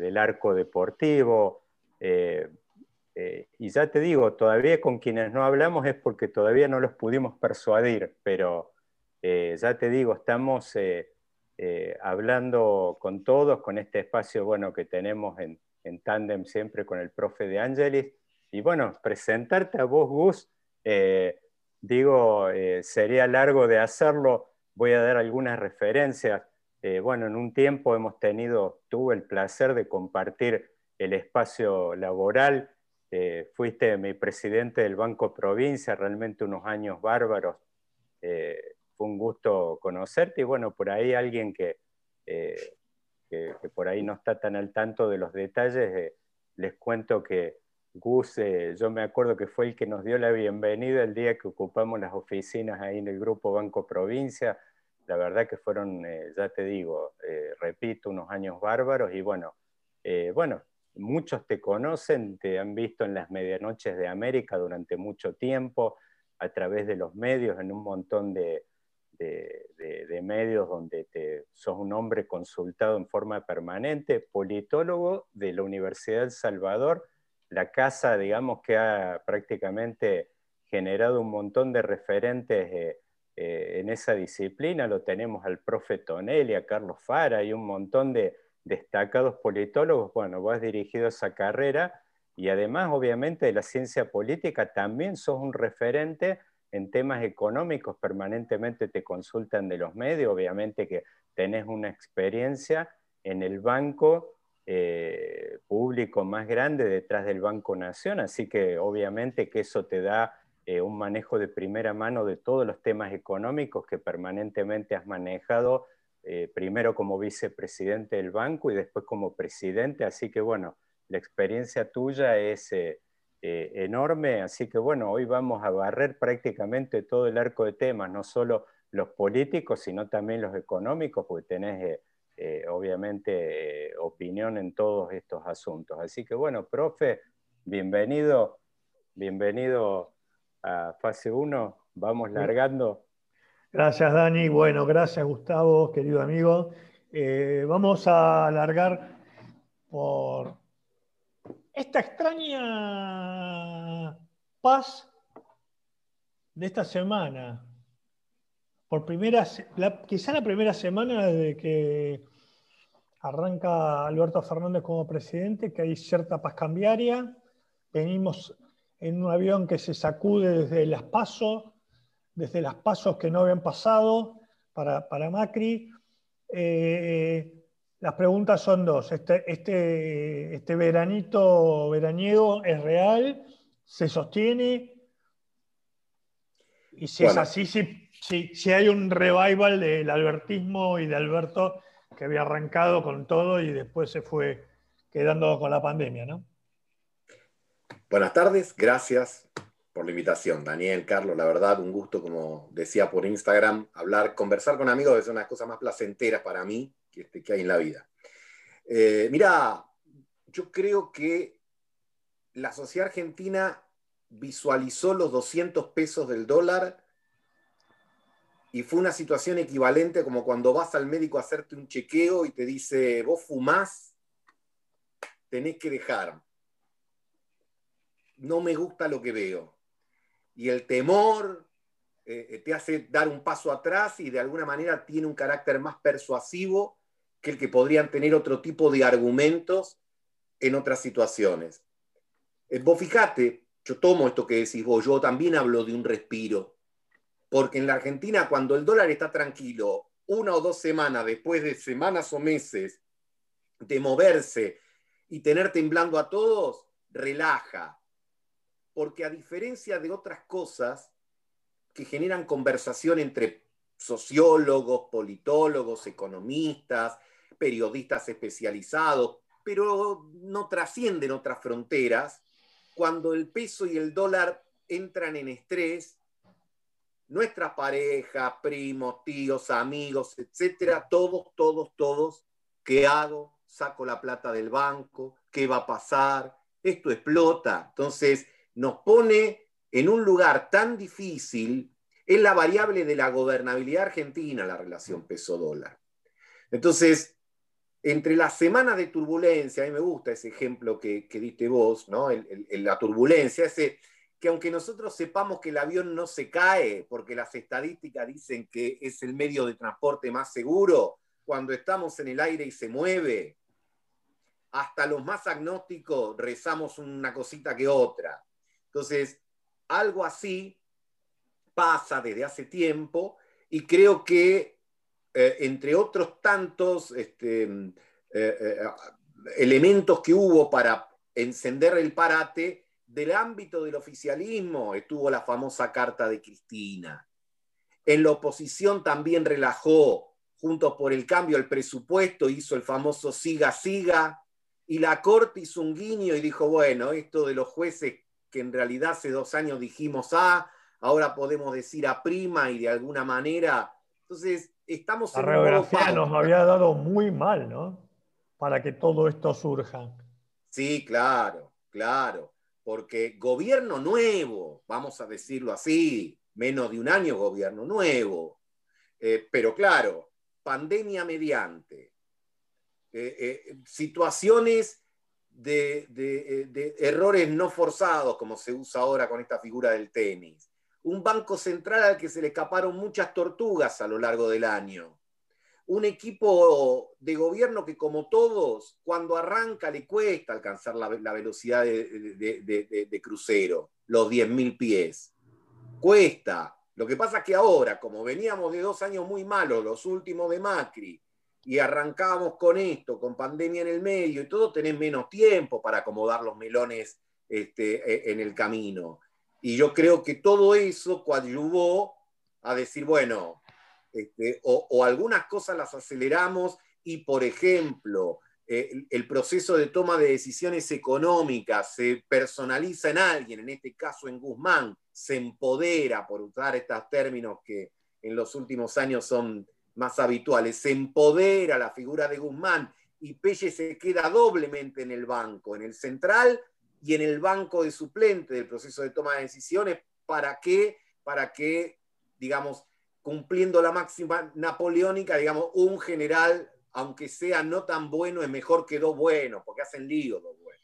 del arco deportivo. Eh, eh, y ya te digo, todavía con quienes no hablamos es porque todavía no los pudimos persuadir, pero ya te digo, estamos hablando con todos, con este espacio bueno, que tenemos en, en tándem siempre con el profe de Angelis. Y bueno, presentarte a vos, Gus, digo, sería largo de hacerlo, voy a dar algunas referencias. Eh, bueno, en un tiempo hemos tenido, tuve el placer de compartir el espacio laboral. Eh, fuiste mi presidente del Banco Provincia, realmente unos años bárbaros. Eh, fue un gusto conocerte y bueno, por ahí alguien que, que, que, por ahí no está tan al tanto de los detalles, les cuento que Gus, yo me acuerdo que fue el que nos dio la bienvenida el día que ocupamos las oficinas ahí en el Grupo Banco Provincia la verdad que fueron, eh, ya te digo, eh, repito, unos años bárbaros y bueno, eh, bueno, muchos te conocen, te han visto en las medianoches de América durante mucho tiempo, a través de los medios, en un montón de, medios donde te, sos un hombre consultado en forma permanente, politólogo de la Universidad del Salvador, la casa, digamos, que ha prácticamente generado un montón de referentes eh, en esa disciplina, lo tenemos al profe Tonelli, a Carlos Fara y un montón de destacados politólogos. Bueno, vos has dirigido esa carrera y además, obviamente, de la ciencia política también sos un referente en temas económicos, permanentemente te consultan de los medios, obviamente que tenés una experiencia en el banco eh, público más grande detrás del Banco Nación, así que obviamente que eso te da eh, un manejo de primera mano de todos los temas económicos que permanentemente has manejado, eh, primero como vicepresidente del banco y después como presidente. Así que bueno, la experiencia tuya es eh, enorme, así que bueno, hoy vamos a barrer prácticamente todo el arco de temas, no solo los políticos, sino también los económicos, porque tenés obviamente opinión en todos estos asuntos. Así que bueno, profe, bienvenido, bienvenido a fase 1. Vamos largando. Gracias, Dani. Bueno, gracias, Gustavo, querido amigo. Eh, vamos a alargar por esta extraña paz de esta semana. Por primera, quizá la primera semana desde que arranca Alberto Fernández como presidente, que hay cierta paz cambiaria. Venimos en un avión que se sacude desde las pasos, desde las pasos que no habían pasado para, Macri. Eh, las preguntas son dos. Este, este, este veranito veraniego es real, se sostiene. Y si es así, si, si, hay un revival del albertismo y de Alberto que había arrancado con todo y después se fue quedando con la pandemia, ¿no? Buenas tardes, gracias por la invitación, Daniel, Carlos, la verdad, un gusto, como decía por Instagram, hablar, conversar con amigos es una de las cosas más placenteras para mí que, este, que hay en la vida. Eh, mira, yo creo que la sociedad argentina visualizó los 200 pesos del dólar y fue una situación equivalente como cuando vas al médico a hacerte un chequeo y te dice, vos fumás, tenés que dejar no me gusta lo que veo. Y el temor eh, eh, te hace dar un paso atrás y de alguna manera tiene un carácter más persuasivo que el que podrían tener otro tipo de argumentos en otras situaciones. Eh, vos fijate, yo tomo esto que decís vos, yo también hablo de un respiro, porque en la Argentina cuando el dólar está tranquilo, una o dos semanas después de semanas o meses de moverse y tener temblando a todos, relaja, porque a diferencia de otras cosas que generan conversación entre sociólogos, politólogos, economistas, periodistas especializados, pero no trascienden otras fronteras, cuando el peso y el dólar entran en estrés, nuestras parejas, primos, tíos, amigos, etcétera, todos, todos, todos, ¿qué hago? Saco la plata del banco, ¿qué va a pasar? Esto explota. Entonces, nos pone en un lugar tan difícil, es la variable de la gobernabilidad argentina la relación peso-dólar. Entonces, entre las semanas de turbulencia, a mí me gusta ese ejemplo que, diste vos, ¿no? la turbulencia, ese que aunque nosotros sepamos que el avión no se cae, porque las estadísticas dicen que es el medio de transporte más seguro, cuando estamos en el aire y se mueve, hasta los más agnósticos rezamos una cosita que otra. Entonces, algo así pasa desde hace tiempo y creo que, eh, entre otros tantos este, eh, eh, elementos que hubo para encender el parate, del ámbito del oficialismo estuvo la famosa carta de Cristina. En la oposición también relajó, juntos por el cambio, el presupuesto, hizo el famoso siga, siga, y la Corte hizo un guiño y dijo, bueno, esto de los jueces que en realidad hace dos años dijimos A, ahora podemos decir A prima y de alguna manera. Entonces, estamos la en nos había dado muy mal, ¿no? Para que todo esto surja. Sí, claro, claro porque gobierno nuevo, vamos a decirlo así, menos de un año gobierno nuevo, eh, pero claro, pandemia mediante, eh, eh, situaciones de, de, errores no forzados, como se usa ahora con esta figura del tenis, un banco central al que se le escaparon muchas tortugas a lo largo del año, un equipo de gobierno que como todos, cuando arranca le cuesta alcanzar la, velocidad de, crucero, los 10.000 pies. Cuesta. Lo que pasa es que ahora, como veníamos de dos años muy malos, los últimos de Macri, y arrancábamos con esto, con pandemia en el medio y todo, tenés menos tiempo para acomodar los melones este, e, en el camino. Y yo creo que todo eso coadyuvó a decir, bueno, este, o, algunas cosas las aceleramos y, por ejemplo, eh, el, proceso de toma de decisiones económicas se personaliza en alguien, en este caso en Guzmán, se empodera, por usar estos términos que en los últimos años son más habituales, se empodera la figura de Guzmán y Pelle se queda doblemente en el banco, en el central y en el banco de suplente del proceso de toma de decisiones. ¿Para qué? Para que, digamos, cumpliendo la máxima napoleónica, digamos, un general, aunque sea no tan bueno, es mejor que dos buenos, porque hacen lío dos buenos.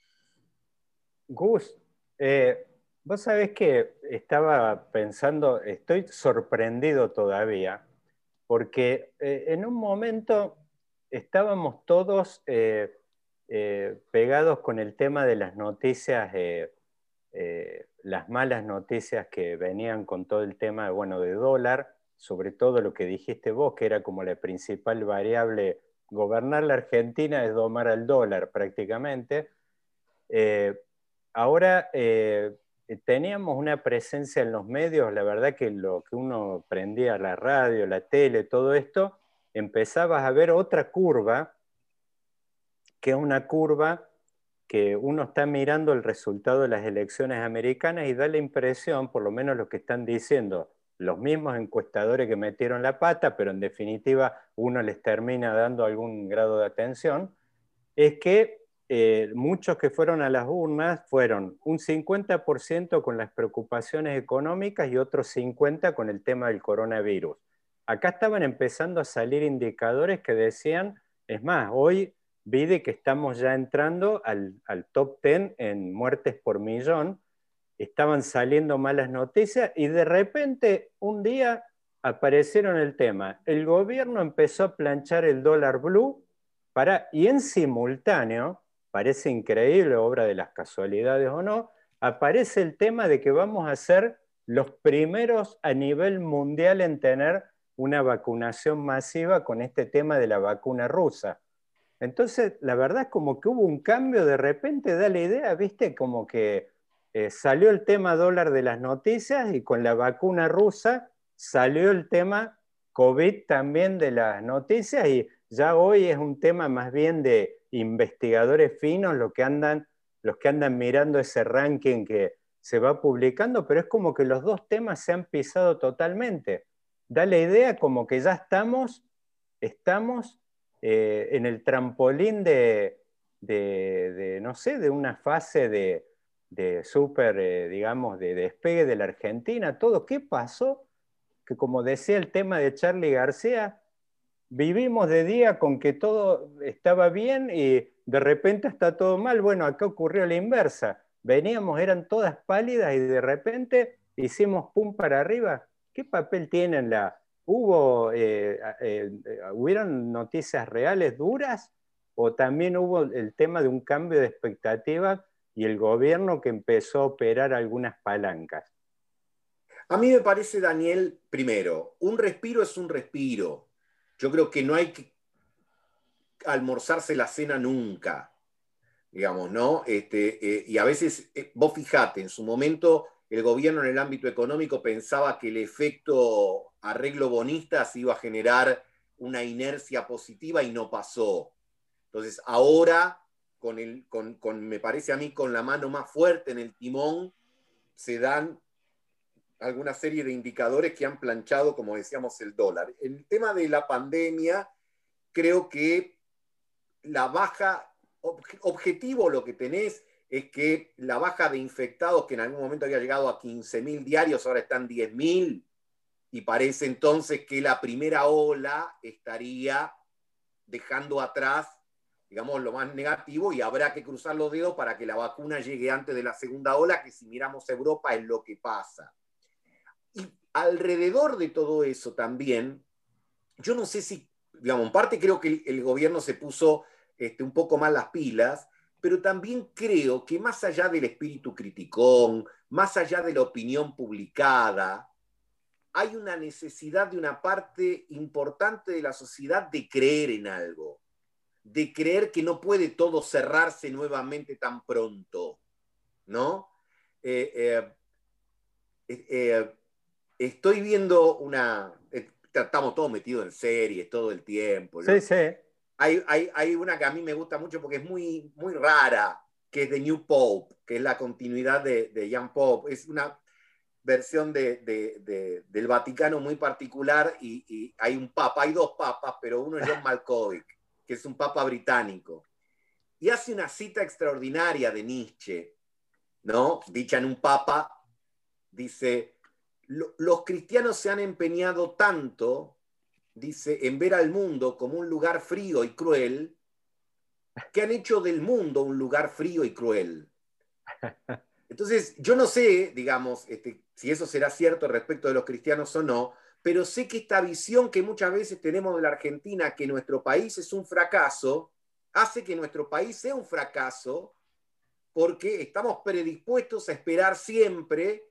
Gus, eh, vos sabés que estaba pensando, estoy sorprendido todavía, porque eh, en un momento estábamos todos eh, pegados con el tema de las noticias, las malas noticias que venían con todo el tema bueno, de dólar sobre todo lo que dijiste vos, que era como la principal variable, gobernar la Argentina es domar al dólar prácticamente. Eh, ahora eh, teníamos una presencia en los medios, la verdad que lo que uno prendía, la radio, la tele, todo esto, empezabas a ver otra curva, que es una curva que uno está mirando el resultado de las elecciones americanas y da la impresión, por lo menos lo que están diciendo, los mismos encuestadores que metieron la pata, pero en definitiva uno les termina dando algún grado de atención, es que eh, muchos que fueron a las urnas fueron un 50% con las preocupaciones económicas y otros 50% con el tema del coronavirus. Acá estaban empezando a salir indicadores que decían, es más, hoy vi de que estamos ya entrando al, al top 10 en muertes por millón, estaban saliendo malas noticias y de repente un día aparecieron el tema. El gobierno empezó a planchar el dólar blue para, y en simultáneo, parece increíble, obra de las casualidades o no, aparece el tema de que vamos a ser los primeros a nivel mundial en tener una vacunación masiva con este tema de la vacuna rusa. Entonces, la verdad es como que hubo un cambio, de repente da la idea, viste, como que eh, salió el tema dólar de las noticias y con la vacuna rusa salió el tema COVID también de las noticias y ya hoy es un tema más bien de investigadores finos los que andan, los que andan mirando ese ranking que se va publicando, pero es como que los dos temas se han pisado totalmente. Da la idea como que ya estamos, estamos eh, en el trampolín de, no sé, de una fase de, de súper, eh, digamos, de despegue de la Argentina, todo. ¿Qué pasó? Que como decía el tema de Charlie García, vivimos de día con que todo estaba bien y de repente está todo mal. Bueno, acá ocurrió la inversa. Veníamos, eran todas pálidas y de repente hicimos pum para arriba. ¿Qué papel tienen la... ¿Hubo, eh, eh, ¿Hubieron noticias reales duras o también hubo el tema de un cambio de expectativa y el gobierno que empezó a operar algunas palancas? A mí me parece, Daniel, primero, un respiro es un respiro. Yo creo que no hay que almorzarse la cena nunca, digamos, ¿no? Este, eh, y a veces, eh, vos fijate, en su momento el gobierno en el ámbito económico pensaba que el efecto arreglo bonista se iba a generar una inercia positiva y no pasó. Entonces, ahora, con el, con, me parece a mí, con la mano más fuerte en el timón, se dan alguna serie de indicadores que han planchado, como decíamos, el dólar. El tema de la pandemia, creo que la baja, objetivo lo que tenés es que la baja de infectados, que en algún momento había llegado a 15.000 diarios, ahora están 10.000, y parece entonces que la primera ola estaría dejando atrás, digamos, lo más negativo, y habrá que cruzar los dedos para que la vacuna llegue antes de la segunda ola, que si miramos Europa es lo que pasa. Y alrededor de todo eso también, yo no sé si, digamos, en parte creo que el, gobierno se puso este, un poco más las pilas, pero también creo que más allá del espíritu criticón, más allá de la opinión publicada, hay una necesidad de una parte importante de la sociedad de creer en algo, de creer que no puede todo cerrarse nuevamente tan pronto, ¿no? Eh, eh, eh, estoy viendo una. Eh, estamos todos metidos en series todo el tiempo. Sí, sí. Hay, hay, hay, una que a mí me gusta mucho porque es muy, muy rara, que es The New Pope, que es la continuidad de, de Jan Pope. Es una versión de, de, del Vaticano muy particular y, y, hay un papa, hay dos papas, pero uno es John Malkovich, que es un papa británico. Y hace una cita extraordinaria de Nietzsche, ¿no? Dicha en un papa, dice, los cristianos se han empeñado tanto, dice, en ver al mundo como un lugar frío y cruel, que han hecho del mundo un lugar frío y cruel. Entonces, yo no sé, digamos, este, si eso será cierto respecto de los cristianos o no, pero sé que esta visión que muchas veces tenemos de la Argentina, que nuestro país es un fracaso, hace que nuestro país sea un fracaso porque estamos predispuestos a esperar siempre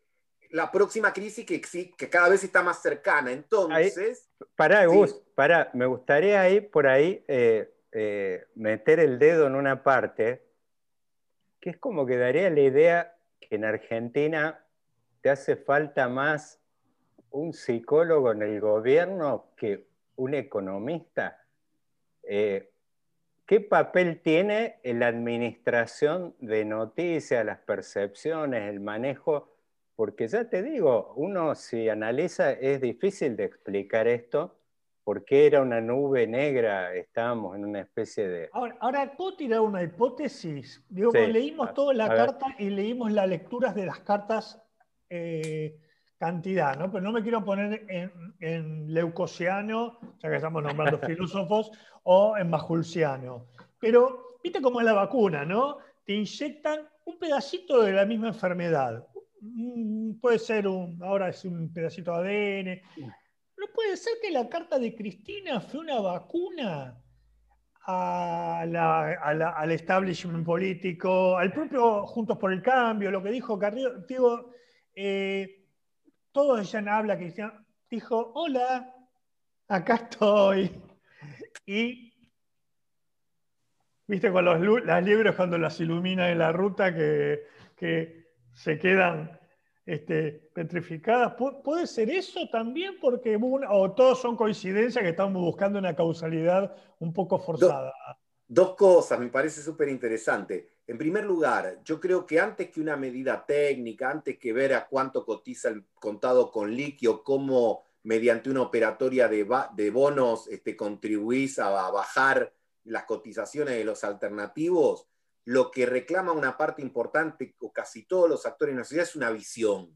la próxima crisis que, que cada vez está más cercana. Entonces. para Gus, para, me gustaría ahí por ahí eh, eh, meter el dedo en una parte que es como que daría la idea que en Argentina te hace falta más un psicólogo en el gobierno que un economista. Eh, ¿Qué papel tiene en la administración de noticias, las percepciones, el manejo? Porque ya te digo, uno si analiza es difícil de explicar esto, porque era una nube negra, estábamos en una especie de... Ahora, ahora ¿puedo tirar una hipótesis? Digo, leímos toda la carta y leímos las lecturas de las cartas eh, cantidad, ¿no? Pero no me quiero poner en, en, leucosiano, ya que estamos nombrando filósofos, o en bajulciano. Pero, viste cómo es la vacuna, ¿no? Te inyectan un pedacito de la misma enfermedad, puede ser un, ahora es un pedacito de ADN. ¿No puede ser que la carta de Cristina fue una vacuna al establishment político, al propio Juntos por el Cambio, lo que dijo Carrillo? Digo, eh, todos ya habla Cristina, dijo, hola, acá estoy. Y, viste, con los las libros cuando las ilumina en la ruta que, que se quedan este, petrificadas. ¿Puede ser eso también? Porque o todos son coincidencias que estamos buscando una causalidad un poco forzada. Dos, cosas, me parece súper interesante. En primer lugar, yo creo que antes que una medida técnica, antes que ver a cuánto cotiza el contado con líquido, cómo mediante una operatoria de, de bonos este, contribuís a bajar las cotizaciones de los alternativos, lo que reclama una parte importante, o casi todos los actores en la sociedad, es una visión.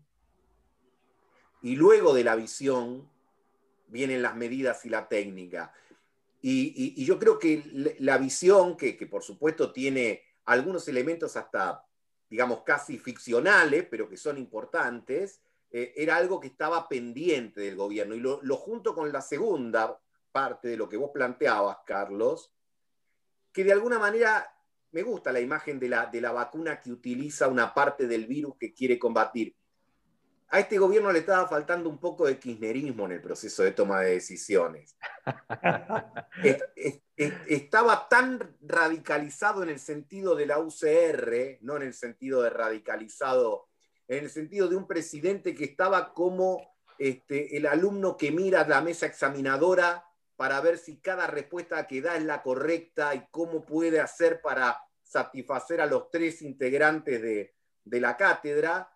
Y luego de la visión vienen las medidas y la técnica. Y, yo creo que la visión, que, por supuesto tiene algunos elementos hasta, digamos, casi ficcionales, pero que son importantes, eh, era algo que estaba pendiente del gobierno. Y lo, junto con la segunda parte de lo que vos planteabas, Carlos, que de alguna manera me gusta la imagen de la, de la vacuna que utiliza una parte del virus que quiere combatir a este gobierno le estaba faltando un poco de kirchnerismo en el proceso de toma de decisiones. estaba tan radicalizado en el sentido de la UCR, no en el sentido de radicalizado, en el sentido de un presidente que estaba como este, el alumno que mira la mesa examinadora para ver si cada respuesta que da es la correcta y cómo puede hacer para satisfacer a los tres integrantes de, de la cátedra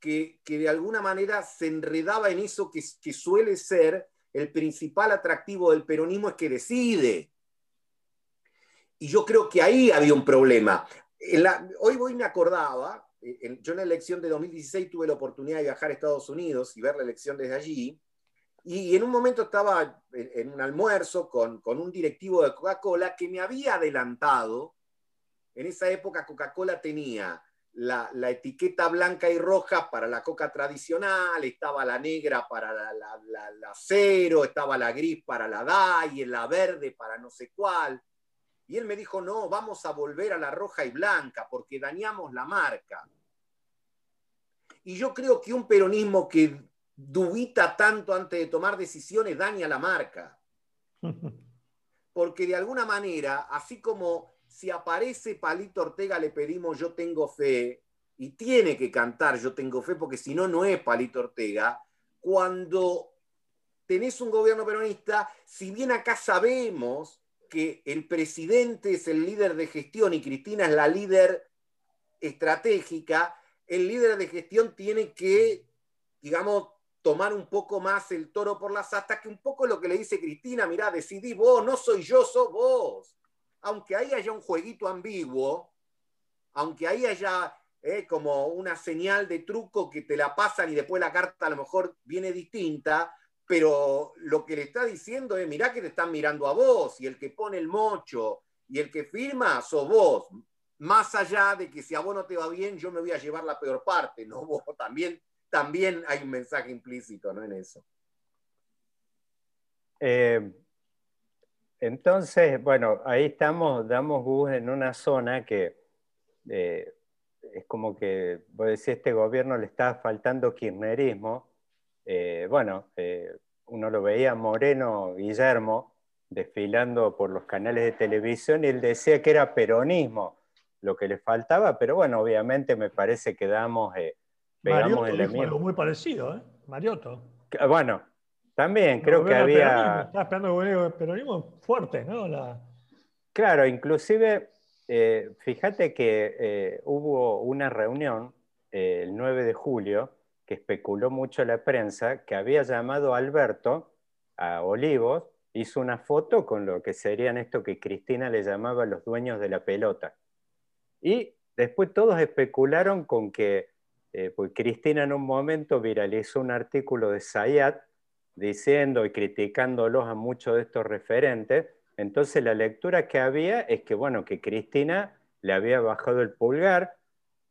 que, de alguna manera se enredaba en eso que, suele ser el principal atractivo del peronismo, es que decide. Y yo creo que ahí había un problema. hoy voy me acordaba, eh, yo en la elección de 2016 tuve la oportunidad de viajar a Estados Unidos y ver la elección desde allí, y en un momento estaba en, un almuerzo con, con un directivo de Coca-Cola que me había adelantado, en esa época Coca-Cola tenía la, etiqueta blanca y roja para la coca tradicional, estaba la negra para la, la, cero, estaba la gris para la DAI, la verde para no sé cuál. Y él me dijo, no, vamos a volver a la roja y blanca porque dañamos la marca. Y yo creo que un peronismo que dubita tanto antes de tomar decisiones daña la marca. Porque de alguna manera, así como si aparece Palito Ortega le pedimos yo tengo fe, y tiene que cantar yo tengo fe, porque si no, no es Palito Ortega, cuando tenés un gobierno peronista, si bien acá sabemos que el presidente es el líder de gestión y Cristina es la líder estratégica, el líder de gestión tiene que, digamos, tomar un poco más el toro por las astas, que un poco lo que le dice Cristina, mirá, decidí vos, no soy yo, sos vos aunque ahí haya un jueguito ambiguo, aunque ahí haya eh, como una señal de truco que te la pasan y después la carta a lo mejor viene distinta, pero lo que le está diciendo es, mirá que te están mirando a vos, y el que pone el mocho y el que firma sos vos, más allá de que si a vos no te va bien, yo me voy a llevar la peor parte, ¿no? Vos también, también hay un mensaje implícito ¿no? en eso. Eh, entonces, bueno, ahí estamos, damos bus en una zona que eh, es como que, vos decís, este gobierno le está faltando kirchnerismo. Eh, bueno, uno lo veía Moreno Guillermo desfilando por los canales de televisión y él decía que era peronismo lo que le faltaba, pero bueno, obviamente me parece que damos, pegamos el Algo muy parecido, ¿eh? Mariotto. Bueno, también creo que había... Estaba esperando el peronismo fuerte, ¿no? Claro, inclusive, eh, fíjate que eh, hubo una reunión eh, el 9 de julio que especuló mucho la prensa, que había llamado a Alberto a Olivos, hizo una foto con lo que serían esto que Cristina le llamaba los dueños de la pelota. Y después todos especularon con que, pues Cristina en un momento viralizó un artículo de Sayat diciendo y criticándolos a muchos de estos referentes. Entonces la lectura que había es que, bueno, que Cristina le había bajado el pulgar,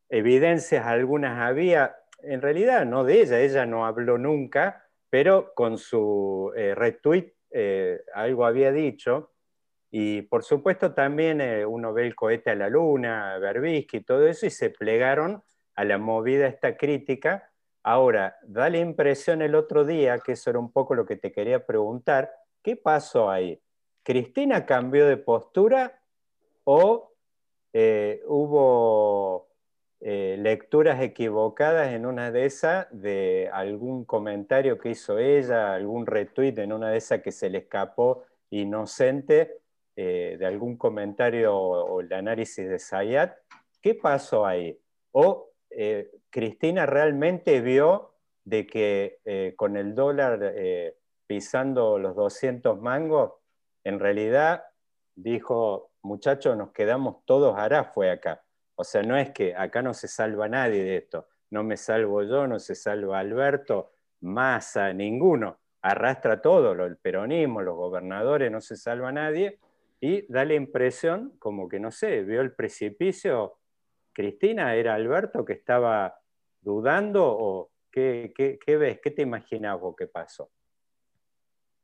evidencias algunas había, en realidad no de ella, ella no habló nunca, pero con su eh, retweet eh, algo había dicho. Y por supuesto también eh, uno ve el cohete a la luna, Berbisky todo eso, y se plegaron a la movida esta crítica Ahora, da la impresión el otro día, que eso era un poco lo que te quería preguntar, ¿qué pasó ahí? ¿Cristina cambió de postura o eh, hubo eh, lecturas equivocadas en una de esas de algún comentario que hizo ella, algún retweet en una de esas que se le escapó inocente eh, de algún comentario o, el análisis de Sayat? ¿Qué pasó ahí? ¿O Cristina realmente vio de que eh, con el dólar eh, pisando los 200 mangos, en realidad dijo, muchachos, nos quedamos todos fue acá. O sea, no es que acá no se salva nadie de esto. No me salvo yo, no se salva Alberto, Massa, ninguno. arrastra todo, el peronismo, los gobernadores, no se salva nadie, y da la impresión como que, no sé, vio el precipicio, Cristina, era Alberto que estaba dudando o qué, ves, qué te imaginas vos que pasó?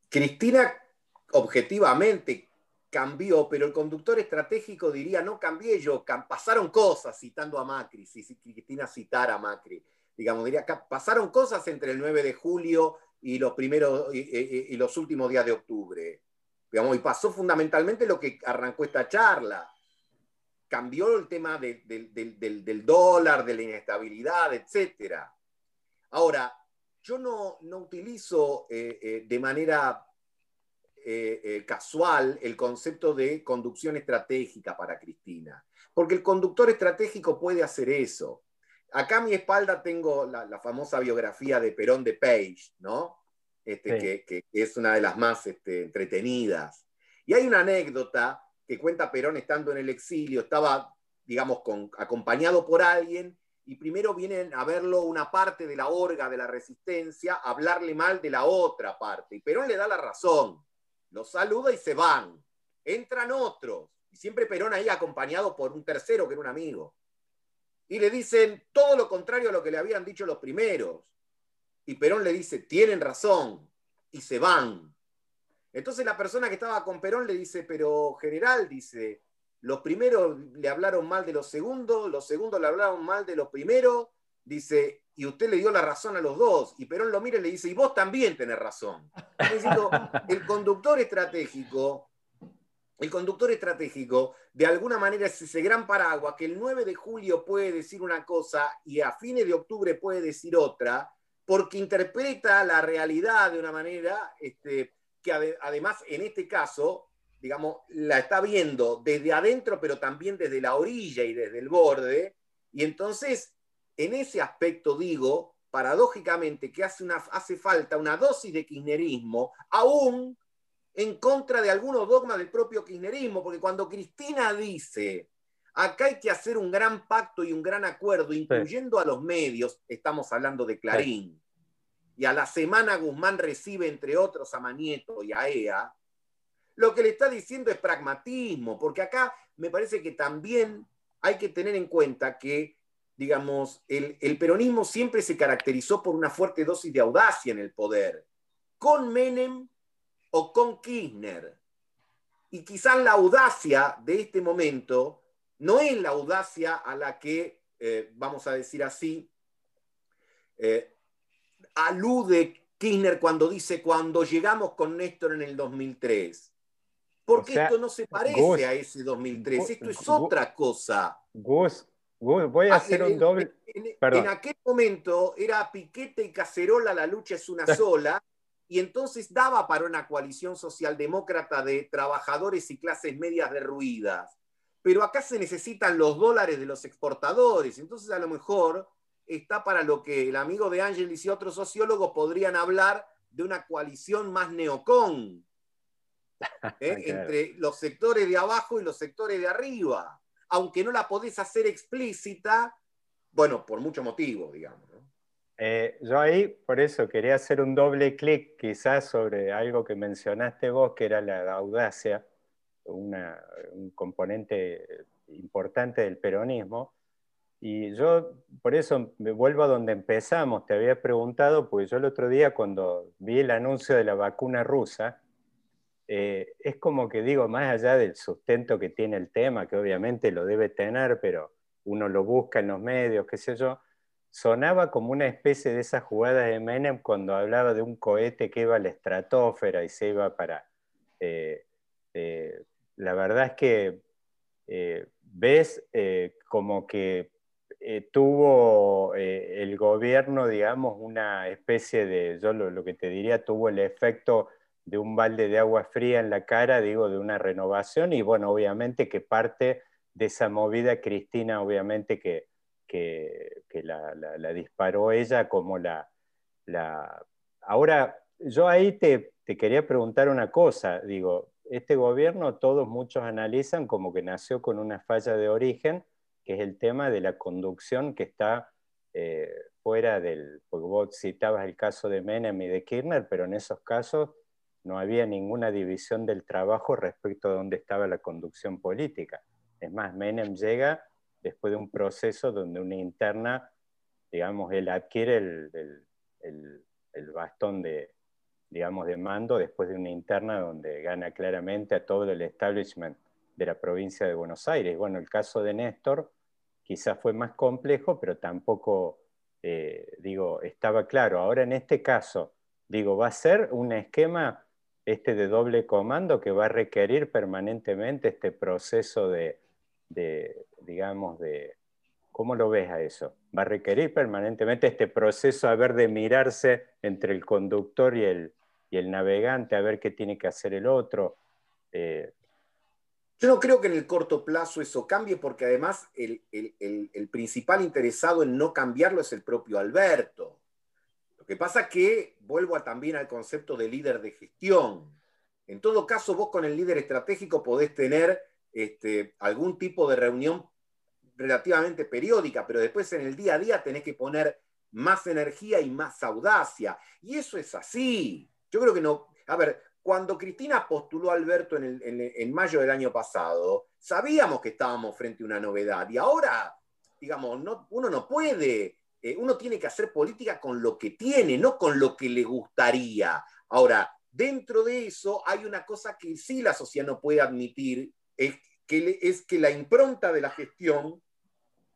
Cristina objetivamente cambió, pero el conductor estratégico diría, no cambié yo, pasaron cosas, citando a Macri, si Cristina citara a Macri, digamos, diría, pasaron cosas entre el 9 de julio y los primeros y, los últimos días de octubre. Digamos, y pasó fundamentalmente lo que arrancó esta charla. Cambió el tema del, dólar, de la inestabilidad, etc. Ahora, yo no, no utilizo eh, eh, de manera eh, eh, casual el concepto de conducción estratégica para Cristina, porque el conductor estratégico puede hacer eso. Acá a mi espalda tengo la, famosa biografía de Perón de Page, ¿no? Este, que, es una de las más este, entretenidas. Y hay una anécdota que cuenta Perón estando en el exilio, estaba, digamos, acompañado por alguien y primero vienen a verlo una parte de la orga de la resistencia, a hablarle mal de la otra parte. Y Perón le da la razón los saluda y se van. Entran otros, y siempre Perón ahí acompañado por un tercero que era un amigo. Y le dicen todo lo contrario a lo que le habían dicho los primeros. Y Perón le dice, tienen razón, y se van. Entonces la persona que estaba con Perón le dice, pero general, dice, los primeros le hablaron mal de los segundos, los segundos le hablaron mal de los primeros, dice, y usted le dio la razón a los dos. Y Perón lo mira y le dice, y vos también tenés razón. el conductor estratégico, el conductor estratégico, de alguna manera es ese gran paraguas que el 9 de julio puede decir una cosa y a fines de octubre puede decir otra, porque interpreta la realidad de una manera este, que además en este caso, digamos, la está viendo desde adentro, pero también desde la orilla y desde el borde. Y entonces en ese aspecto digo, paradójicamente, que hace, una, hace falta una dosis de kirchnerismo, aún en contra de algunos dogmas del propio kirchnerismo, porque cuando Cristina dice, acá hay que hacer un gran pacto y un gran acuerdo, incluyendo a los medios, estamos hablando de Clarín, y a la semana Guzmán recibe, entre otros, a Manieto y a EA, lo que le está diciendo es pragmatismo, porque acá me parece que también hay que tener en cuenta que digamos, el, peronismo siempre se caracterizó por una fuerte dosis de audacia en el poder, con Menem o con Kirchner. Y quizás la audacia de este momento no es la audacia a la que, eh, vamos a decir así, eh, alude Kirchner cuando dice cuando llegamos con Néstor en el 2003. Porque esto no se parece a ese 2003, esto es otra cosa. Gus, Voy a ah, hacer un doble. En, aquel momento era piquete y cacerola, la lucha es una sola, y entonces daba para una coalición socialdemócrata de trabajadores y clases medias derruidas. Pero acá se necesitan los dólares de los exportadores, entonces a lo mejor está para lo que el amigo de Ángeles y otros sociólogos podrían hablar de una coalición más neocon, ¿eh? entre los sectores de abajo y los sectores de arriba aunque no la podés hacer explícita, bueno, por muchos motivos, digamos. Eh, yo ahí, por eso, quería hacer un doble clic quizás sobre algo que mencionaste vos, que era la audacia, un componente importante del peronismo. Y yo, por eso, me vuelvo a donde empezamos. Te había preguntado, porque yo el otro día, cuando vi el anuncio de la vacuna rusa, eh, es como que digo, más allá del sustento que tiene el tema, que obviamente lo debe tener, pero uno lo busca en los medios, qué sé yo, sonaba como una especie de esas jugadas de Menem cuando hablaba de un cohete que iba a la estratosfera y se iba para... Eh, eh, la verdad es que ves como que tuvo el gobierno, digamos, una especie de, yo lo, que te diría, tuvo el efecto de un balde de agua fría en la cara, digo, de una renovación y bueno, obviamente que parte de esa movida, Cristina, obviamente que, que, la, disparó ella como la, la... Ahora, yo ahí te, te quería preguntar una cosa, digo, este gobierno todos muchos analizan como que nació con una falla de origen, que es el tema de la conducción que está eh, fuera del, porque vos citabas el caso de Menem y de Kirchner, pero en esos casos no había ninguna división del trabajo respecto a dónde estaba la conducción política. Es más, Menem llega después de un proceso donde una interna, digamos, él adquiere el, el bastón de, digamos, de mando después de una interna donde gana claramente a todo el establishment de la provincia de Buenos Aires. Bueno, el caso de Néstor quizás fue más complejo, pero tampoco, eh, digo, estaba claro. Ahora en este caso, digo, va a ser un esquema este de doble comando que va a requerir permanentemente este proceso de, digamos, de, ¿cómo lo ves a eso? Va a requerir permanentemente este proceso a ver de mirarse entre el conductor y el, y el navegante, a ver qué tiene que hacer el otro. Eh, yo no creo que en el corto plazo eso cambie, porque además el, principal interesado en no cambiarlo es el propio Alberto. Lo que pasa que vuelvo también al concepto de líder de gestión. En todo caso, vos con el líder estratégico podés tener este, algún tipo de reunión relativamente periódica, pero después en el día a día tenés que poner más energía y más audacia. Y eso es así. Yo creo que no. A ver, cuando Cristina postuló a Alberto en, mayo del año pasado, sabíamos que estábamos frente a una novedad y ahora, digamos, uno no puede, eh, uno tiene que hacer política con lo que tiene, no con lo que le gustaría. Ahora, dentro de eso hay una cosa que sí la sociedad no puede admitir, es que, la impronta de la gestión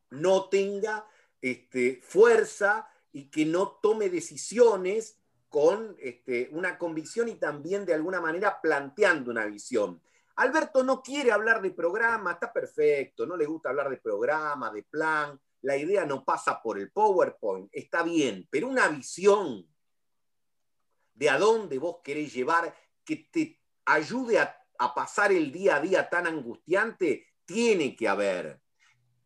no tenga este, fuerza y que no tome decisiones con este, una convicción y también de alguna manera planteando una visión. Alberto no quiere hablar de programa, está perfecto, no le gusta hablar de programa, de plan, la idea no pasa por el PowerPoint, está bien, pero una visión de a dónde vos querés llevar que te ayude a, pasar el día a día tan angustiante, tiene que haber.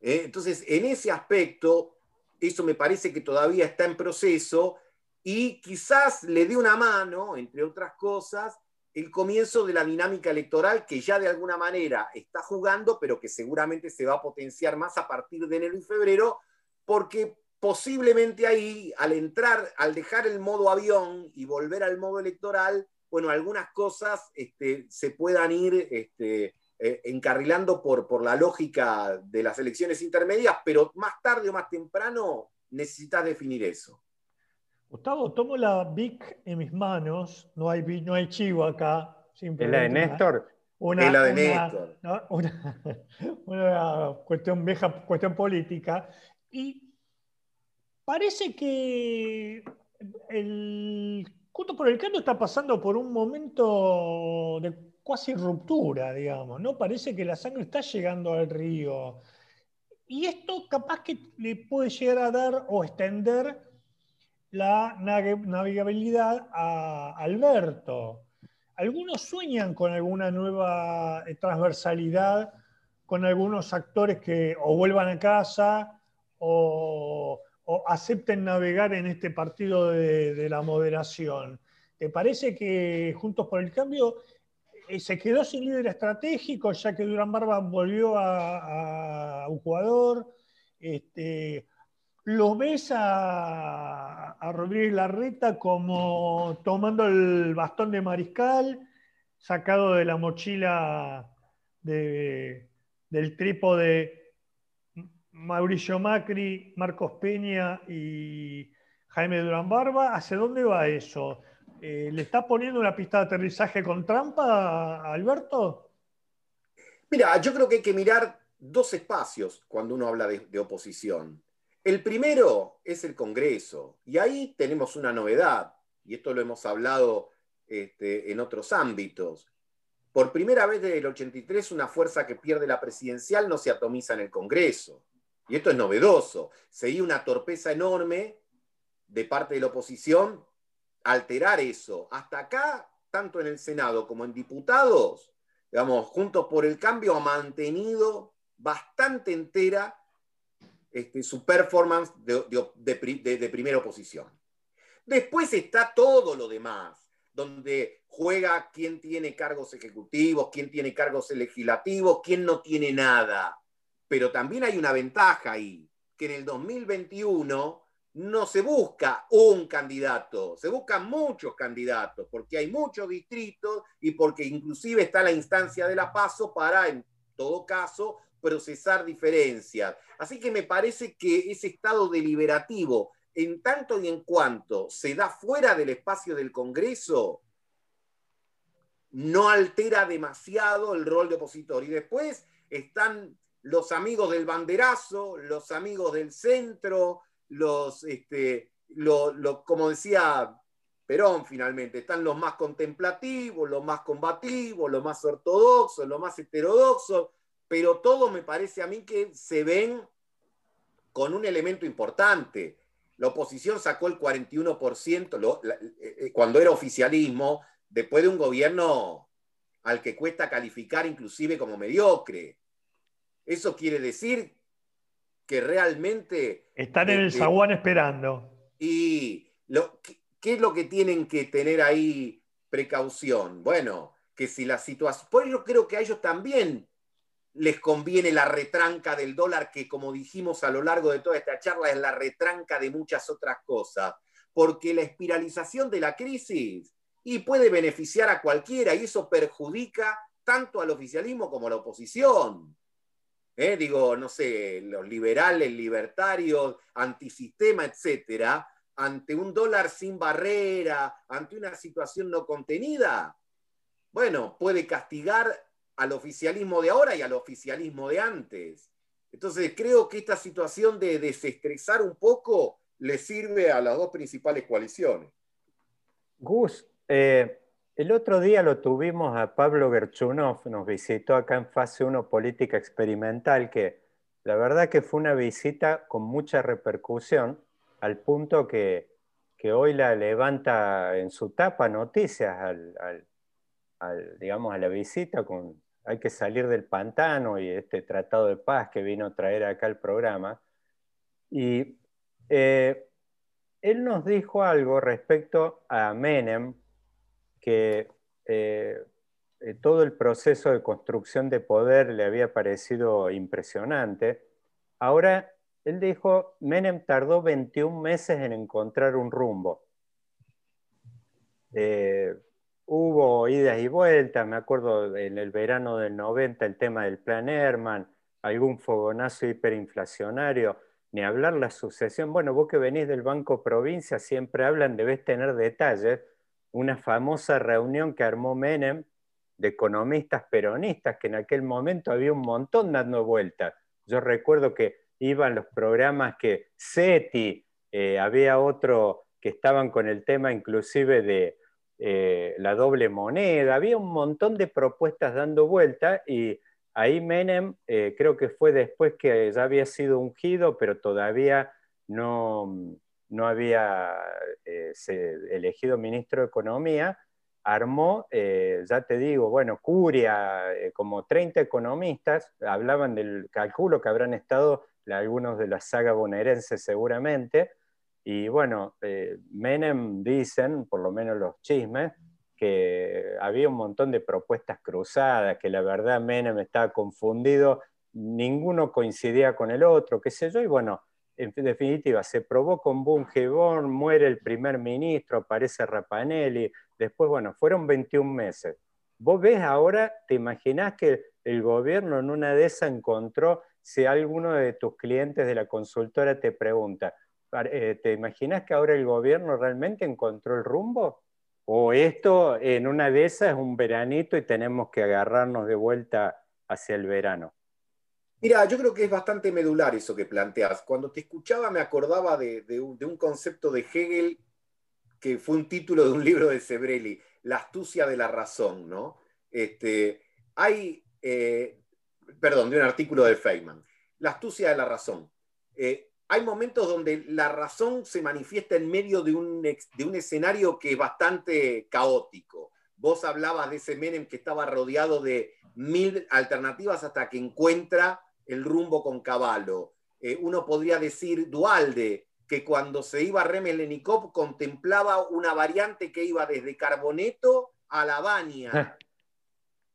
¿eh? Entonces, en ese aspecto, eso me parece que todavía está en proceso y quizás le dé una mano, entre otras cosas, el comienzo de la dinámica electoral que ya de alguna manera está jugando, pero que seguramente se va a potenciar más a partir de enero y febrero, porque posiblemente ahí, al entrar, al dejar el modo avión y volver al modo electoral, bueno, algunas cosas este, se puedan ir este, eh, encarrilando por, por la lógica de las elecciones intermedias, pero más tarde o más temprano necesitas definir eso. Gustavo, tomo la BIC en mis manos, no hay, no hay chivo acá. ¿Es la de Néstor? Una, la de Néstor. Una, cuestión vieja, cuestión política. Y parece que el Junto por el Cambio está pasando por un momento de casi ruptura, digamos, ¿no? Parece que la sangre está llegando al río. Y esto capaz que le puede llegar a dar o extender la navegabilidad a Alberto. Algunos sueñan con alguna nueva eh, transversalidad, con algunos actores que o vuelvan a casa o, acepten navegar en este partido de, la moderación. ¿Te parece que Juntos por el Cambio eh, se quedó sin líder estratégico, ya que Durán Barba volvió a, un jugador? Este, ¿Lo ves a, a Rodríguez Larreta como tomando el bastón de mariscal, sacado de la mochila del trípode Mauricio Macri, Marcos Peña y Jaime Durán Barba? ¿Hacia dónde va eso? Eh, ¿Le está poniendo una pista de aterrizaje con trampa a Alberto? Mira, yo creo que hay que mirar dos espacios cuando uno habla de oposición. El primero es el Congreso, y ahí tenemos una novedad, y esto lo hemos hablado este, en otros ámbitos. Por primera vez desde el 83, una fuerza que pierde la presidencial no se atomiza en el Congreso. Y esto es novedoso. Seguía una torpeza enorme de parte de la oposición alterar eso. Hasta acá, tanto en el Senado como en diputados, digamos, Juntos por el Cambio ha mantenido bastante entera este, su performance de, primera oposición. Después está todo lo demás, donde juega quién tiene cargos ejecutivos, quién tiene cargos legislativos, quién no tiene nada. Pero también hay una ventaja ahí, que en el 2021 no se busca un candidato, se buscan muchos candidatos, porque hay muchos distritos y porque inclusive está la instancia de la paso para, en todo caso, procesar diferencias. Así que me parece que ese estado deliberativo, en tanto y en cuanto se da fuera del espacio del Congreso, no altera demasiado el rol de opositor. Y después están los amigos del banderazo, los amigos del centro, los, este, como decía Perón finalmente, están los más contemplativos, los más combativos, los más ortodoxos, los más heterodoxos, pero todos me parece a mí que se ven con un elemento importante. La oposición sacó el 41% eh, eh, cuando era oficialismo, después de un gobierno al que cuesta calificar inclusive como mediocre. Eso quiere decir que realmente... Están en el zaguán esperando. Y lo, ¿qué es lo que tienen que tener ahí precaución? Bueno, que si la situación... Pues yo creo que a ellos también les conviene la retranca del dólar, que como dijimos a lo largo de toda esta charla es la retranca de muchas otras cosas, porque la espiralización de la crisis y puede beneficiar a cualquiera y eso perjudica tanto al oficialismo como a la oposición. ¿eh? digo, no sé, los liberales, libertarios, antisistema, etcétera, ante un dólar sin barrera, ante una situación no contenida, bueno, puede castigar al oficialismo de ahora y al oficialismo de antes. Entonces, creo que esta situación de desestresar un poco le sirve a las dos principales coaliciones. Gus, eh, el otro día lo tuvimos a Pablo Gerchunov, nos visitó acá en fase 1 Política Experimental, que la verdad que fue una visita con mucha repercusión, al punto que, hoy la levanta en su tapa noticias al, digamos, a la visita, con hay que salir del pantano y este tratado de paz que vino a traer acá el programa. Y eh, él nos dijo algo respecto a Menem, que eh, eh, todo el proceso de construcción de poder le había parecido impresionante. Ahora, él dijo, Menem tardó 21 meses en encontrar un rumbo. Hubo idas y vueltas, me acuerdo en el verano del 90 el tema del plan Herman, algún fogonazo hiperinflacionario, ni hablar la sucesión. Bueno, vos que venís del Banco Provincia siempre hablan, debes tener detalles una famosa reunión que armó Menem de economistas peronistas, que en aquel momento había un montón dando vueltas. Yo recuerdo que iban los programas que SETI, eh, había otro que estaban con el tema inclusive de eh, la doble moneda, había un montón de propuestas dando vueltas y ahí Menem eh, creo que fue después que ya había sido ungido, pero todavía no, no había eh, elegido ministro de Economía, armó, ya te digo, bueno, Curia, como 30 economistas, hablaban del cálculo que habrán estado algunos de la saga bonaerense seguramente, y bueno, Menem dicen, por lo menos los chismes, que había un montón de propuestas cruzadas, que la verdad Menem estaba confundido, ninguno coincidía con el otro, qué sé yo, y bueno, en definitiva, se probó con Bungeborn, muere el primer ministro, aparece Rapanelli, después, bueno, fueron 21 meses. Vos ves ahora, te imaginás que el gobierno en una de esas encontró, si alguno de tus clientes de la consultora te pregunta, eh, ¿te imaginas que ahora el gobierno realmente encontró el rumbo? ¿O esto en una de esas es un veranito y tenemos que agarrarnos de vuelta hacia el verano? Mira, yo creo que es bastante medular eso que planteas. Cuando te escuchaba me acordaba de, un, concepto de Hegel que fue un título de un libro de Sebrelli, La astucia de la razón, ¿no? Este, hay, eh, perdón, de un artículo de Feynman. La astucia de la razón. Eh, hay momentos donde la razón se manifiesta en medio de un, de un escenario que es bastante caótico. Vos hablabas de ese Menem que estaba rodeado de mil alternativas hasta que encuentra el rumbo con caballo. Eh, uno podría decir Dualde, que cuando se iba a Remelenikov contemplaba una variante que iba desde Carboneto a La Baña.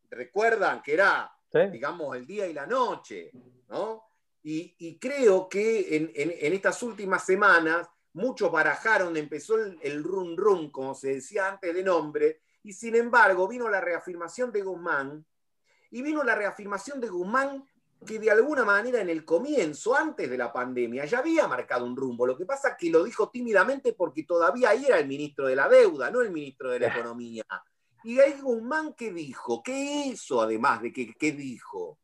Recuerdan que era, digamos, el día y la noche, ¿no? Y, creo que en, estas últimas semanas muchos barajaron, empezó el, el run run, como se decía antes de nombre, y sin embargo vino la reafirmación de Guzmán, y vino la reafirmación de Guzmán que de alguna manera en el comienzo, antes de la pandemia, ya había marcado un rumbo. Lo que pasa es que lo dijo tímidamente porque todavía era el ministro de la deuda, no el ministro de la economía. Y ahí Guzmán, ¿qué dijo? ¿Qué hizo además de que, qué dijo?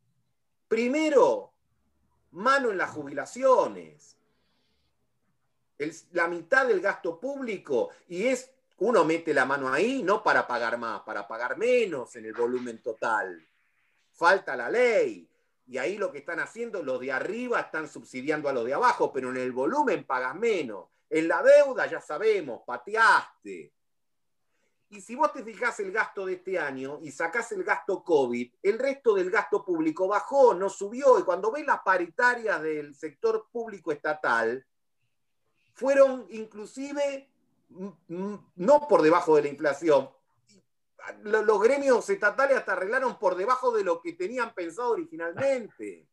Primero, mano en las jubilaciones. la mitad del gasto público y es, uno mete la mano ahí no para pagar más, para pagar menos en el volumen total. Falta la ley y ahí lo que están haciendo, los de arriba están subsidiando a los de abajo, pero en el volumen pagas menos. En la deuda ya sabemos, pateaste. Y si vos te fijás el gasto de este año y sacás el gasto COVID, el resto del gasto público bajó, no subió. Y cuando ves las paritarias del sector público estatal, fueron inclusive no por debajo de la inflación, los gremios estatales hasta arreglaron por debajo de lo que tenían pensado originalmente.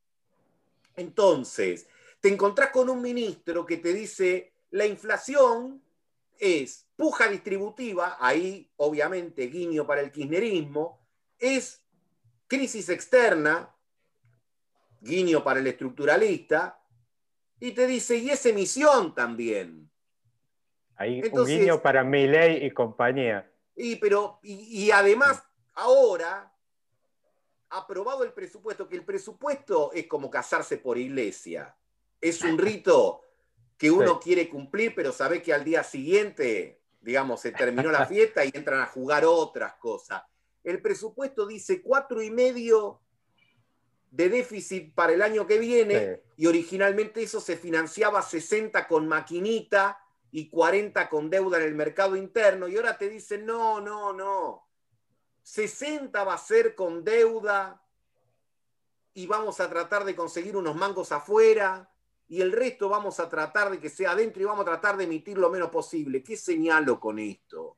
Entonces, te encontrás con un ministro que te dice, la inflación es puja distributiva, ahí obviamente guiño para el kirchnerismo, es crisis externa, guiño para el estructuralista, y te dice, y es emisión también. Ahí un guiño para Milley y compañía. Y, pero, y, además, ahora, aprobado el presupuesto, que el presupuesto es como casarse por iglesia. Es un rito que uno quiere cumplir, pero sabe que al día siguiente, digamos, se terminó la fiesta y entran a jugar otras cosas. El presupuesto dice cuatro y medio de déficit para el año que viene y originalmente eso se financiaba 60 con maquinita y 40 con deuda en el mercado interno, y ahora te dicen, no, no, no, 60 va a ser con deuda y vamos a tratar de conseguir unos mangos afuera y el resto vamos a tratar de que sea adentro y vamos a tratar de emitir lo menos posible. ¿Qué señalo con esto?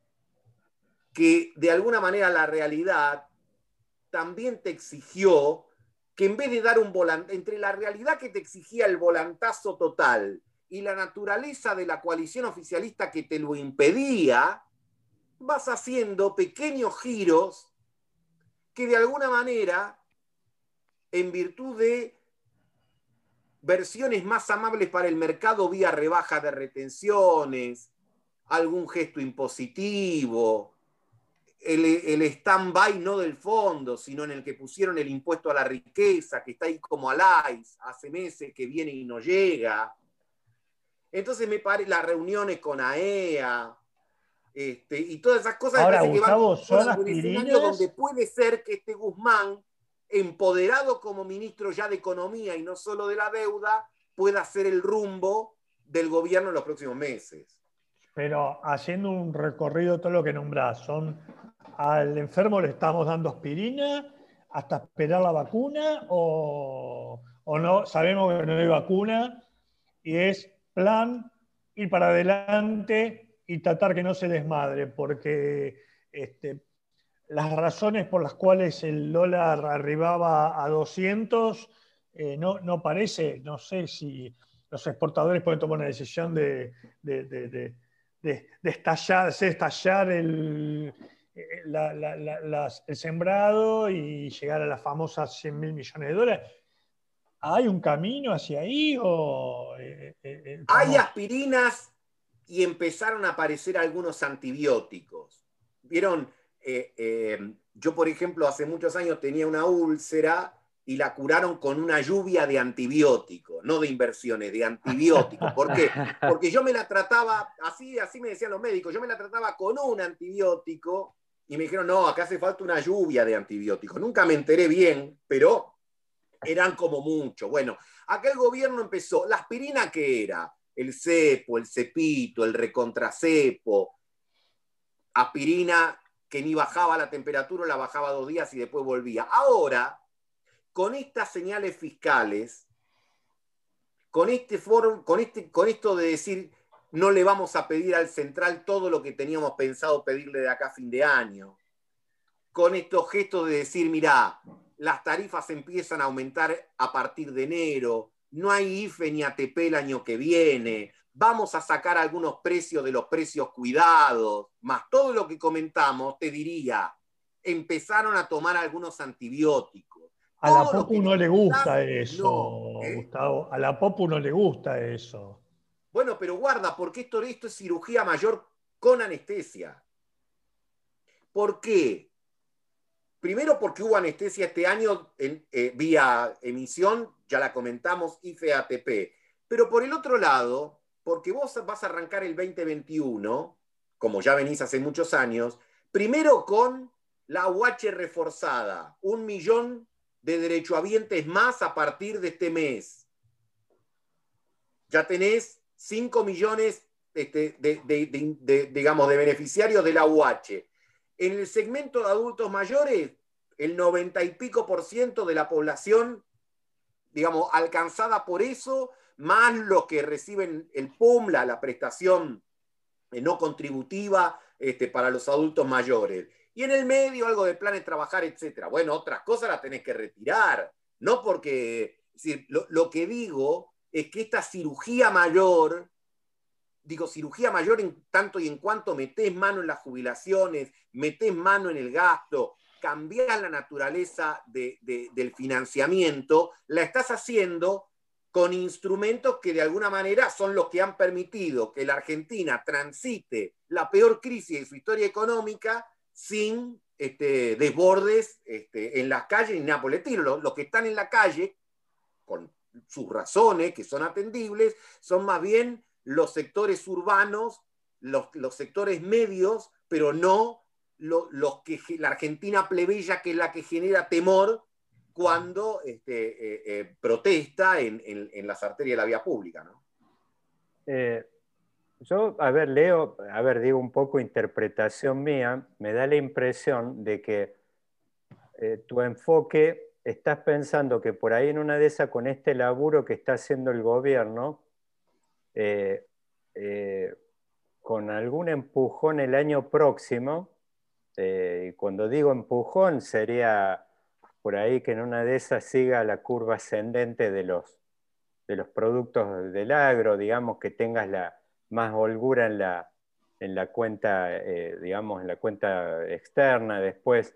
Que de alguna manera la realidad también te exigió que en vez de dar un volante, entre la realidad que te exigía el volantazo total y la naturaleza de la coalición oficialista que te lo impedía, vas haciendo pequeños giros que de alguna manera, en virtud de versiones más amables para el mercado vía rebaja de retenciones, algún gesto impositivo, el, el stand-by no del fondo, sino en el que pusieron el impuesto a la riqueza, que está ahí como alais, hace meses que viene y no llega, entonces me parece las reuniones con AEA este, y todas esas cosas Ahora, que Gustavo, son donde puede ser que este Guzmán, empoderado como ministro ya de Economía y no solo de la deuda, pueda hacer el rumbo del gobierno en los próximos meses. Pero haciendo un recorrido todo lo que nombrás, son al enfermo le estamos dando aspirina hasta esperar la vacuna o, o no, sabemos que no hay vacuna y es plan, ir para adelante y tratar que no se desmadre, porque este, las razones por las cuales el dólar arribaba a 200 eh, no, no, parece, no sé si los exportadores pueden tomar una decisión de, de, estallar, estallar el, el sembrado y llegar a las famosas 100 mil millones de dólares. ¿Hay un camino hacia ahí o...? Eh, eh, eh, Hay aspirinas y empezaron a aparecer algunos antibióticos. Vieron, yo por ejemplo hace muchos años tenía una úlcera y la curaron con una lluvia de antibióticos, no de inversiones, de antibióticos. ¿Por qué? Porque yo me la trataba, así, así me decían los médicos, yo me la trataba con un antibiótico y me dijeron, no, acá hace falta una lluvia de antibióticos. Nunca me enteré bien, pero eran como mucho. Bueno, acá el gobierno empezó, la aspirina que era, el cepo, el cepito, el recontracepo, aspirina que ni bajaba la temperatura, la bajaba dos días y después volvía. Ahora, con estas señales fiscales, con, este con, este, con esto de decir no le vamos a pedir al central todo lo que teníamos pensado pedirle de acá a fin de año, con estos gestos de decir, mirá, las tarifas empiezan a aumentar a partir de enero, no hay IFE ni ATP el año que viene, vamos a sacar algunos precios de los precios cuidados, más todo lo que comentamos, te diría, empezaron a tomar algunos antibióticos. A la Popu no le gusta eso, ¿eh? Gustavo. A la Popu no le gusta eso. Bueno, pero guarda, porque esto, esto es cirugía mayor con anestesia. ¿Por qué? Primero porque hubo anestesia este año en, eh, vía emisión, ya la comentamos, IFE-ATP. Pero por el otro lado, porque vos vas a arrancar el 2021, como ya venís hace muchos años, primero con la UH reforzada, un millón de derechohabientes más a partir de este mes. Ya tenés 5 millones este, de, digamos, de beneficiarios de la UH. En el segmento de adultos mayores, el 90 y pico por ciento de la población, digamos, alcanzada por eso, más los que reciben el PUMLA, la prestación eh, no contributiva este, para los adultos mayores. Y en el medio algo de planes trabajar, etcétera. Bueno, otras cosas las tenés que retirar. No porque, lo, lo que digo es que esta cirugía mayor digo, cirugía mayor en tanto y en cuanto metés mano en las jubilaciones, metés mano en el gasto, cambiás la naturaleza del financiamiento, la estás haciendo con instrumentos que de alguna manera son los que han permitido que la Argentina transite la peor crisis de su historia económica sin este, desbordes este, en las calles ni nada Los, los que están en la calle, con sus razones que son atendibles, son más bien los sectores urbanos, los, sectores medios, pero no los que la Argentina plebeya, que es la que genera temor cuando este, eh, eh, protesta en, las arterias de la vía pública. Eh, yo, a ver, leo, a ver, digo un poco interpretación mía, me da la impresión de que tu enfoque, estás pensando que por ahí en una de esas, con este laburo que está haciendo el gobierno, con algún empujón el año próximo, y cuando digo empujón sería por ahí que en una de esas siga la curva ascendente de los, de los productos del agro, digamos que tengas la más holgura en la, en la cuenta, digamos, en la cuenta externa, después.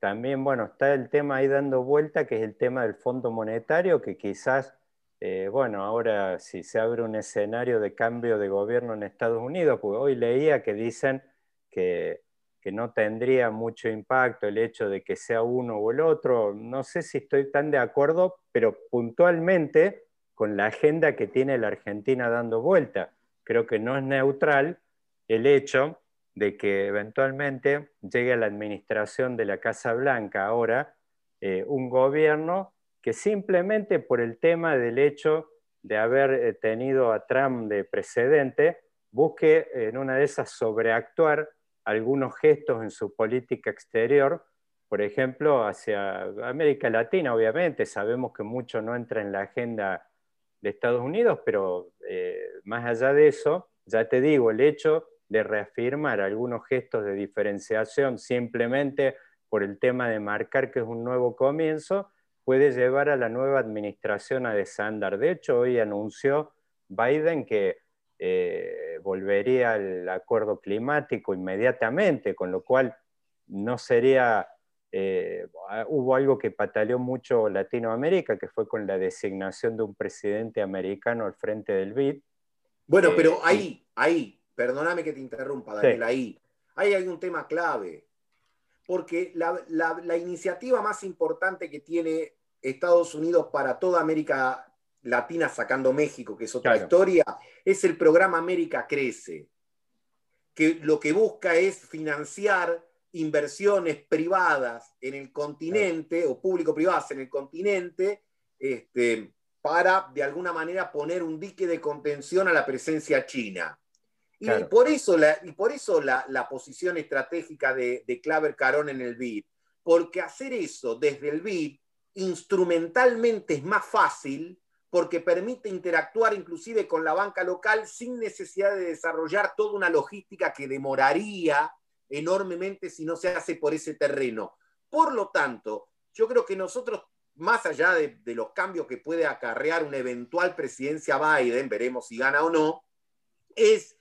También, bueno, está el tema ahí dando vuelta, que es el tema del Fondo Monetario, que quizás eh, bueno, ahora si se abre un escenario de cambio de gobierno en Estados Unidos, pues hoy leía que dicen que, no tendría mucho impacto el hecho de que sea uno o el otro. No sé si estoy tan de acuerdo, pero puntualmente con la agenda que tiene la Argentina dando vuelta. Creo que no es neutral el hecho de que eventualmente llegue a la administración de la Casa Blanca ahora eh, un gobierno que simplemente por el tema del hecho de haber eh, tenido a Trump de precedente, busque en una de esas sobreactuar algunos gestos en su política exterior, por ejemplo, hacia América Latina, obviamente, sabemos que mucho no entra en la agenda de Estados Unidos, pero eh, más allá de eso, ya te digo, el hecho de reafirmar algunos gestos de diferenciación simplemente por el tema de marcar que es un nuevo comienzo, puede llevar a la nueva administración a desandar. De hecho, hoy anunció Biden que eh, volvería al acuerdo climático inmediatamente, con lo cual no sería, eh, hubo algo que pataleó mucho Latinoamérica, que fue con la designación de un presidente americano al frente del BID. Bueno, eh, pero ahí, ahí, perdóname que te interrumpa, Daniel, ahí, ahí hay un tema clave porque la, iniciativa más importante que tiene Estados Unidos para toda América Latina, sacando México, que es otra historia, es el programa América Crece, que lo que busca es financiar inversiones privadas en el continente o público-privadas en el continente este, para de alguna manera poner un dique de contención a la presencia china. Y por eso, la, y por eso la, posición estratégica de, de, Claver Carón en el BID, porque hacer eso desde el BID instrumentalmente es más fácil porque permite interactuar inclusive con la banca local sin necesidad de desarrollar toda una logística que demoraría enormemente si no se hace por ese terreno. Por lo tanto, yo creo que nosotros más allá de, los cambios que puede acarrear una eventual presidencia Biden, veremos si gana o no, es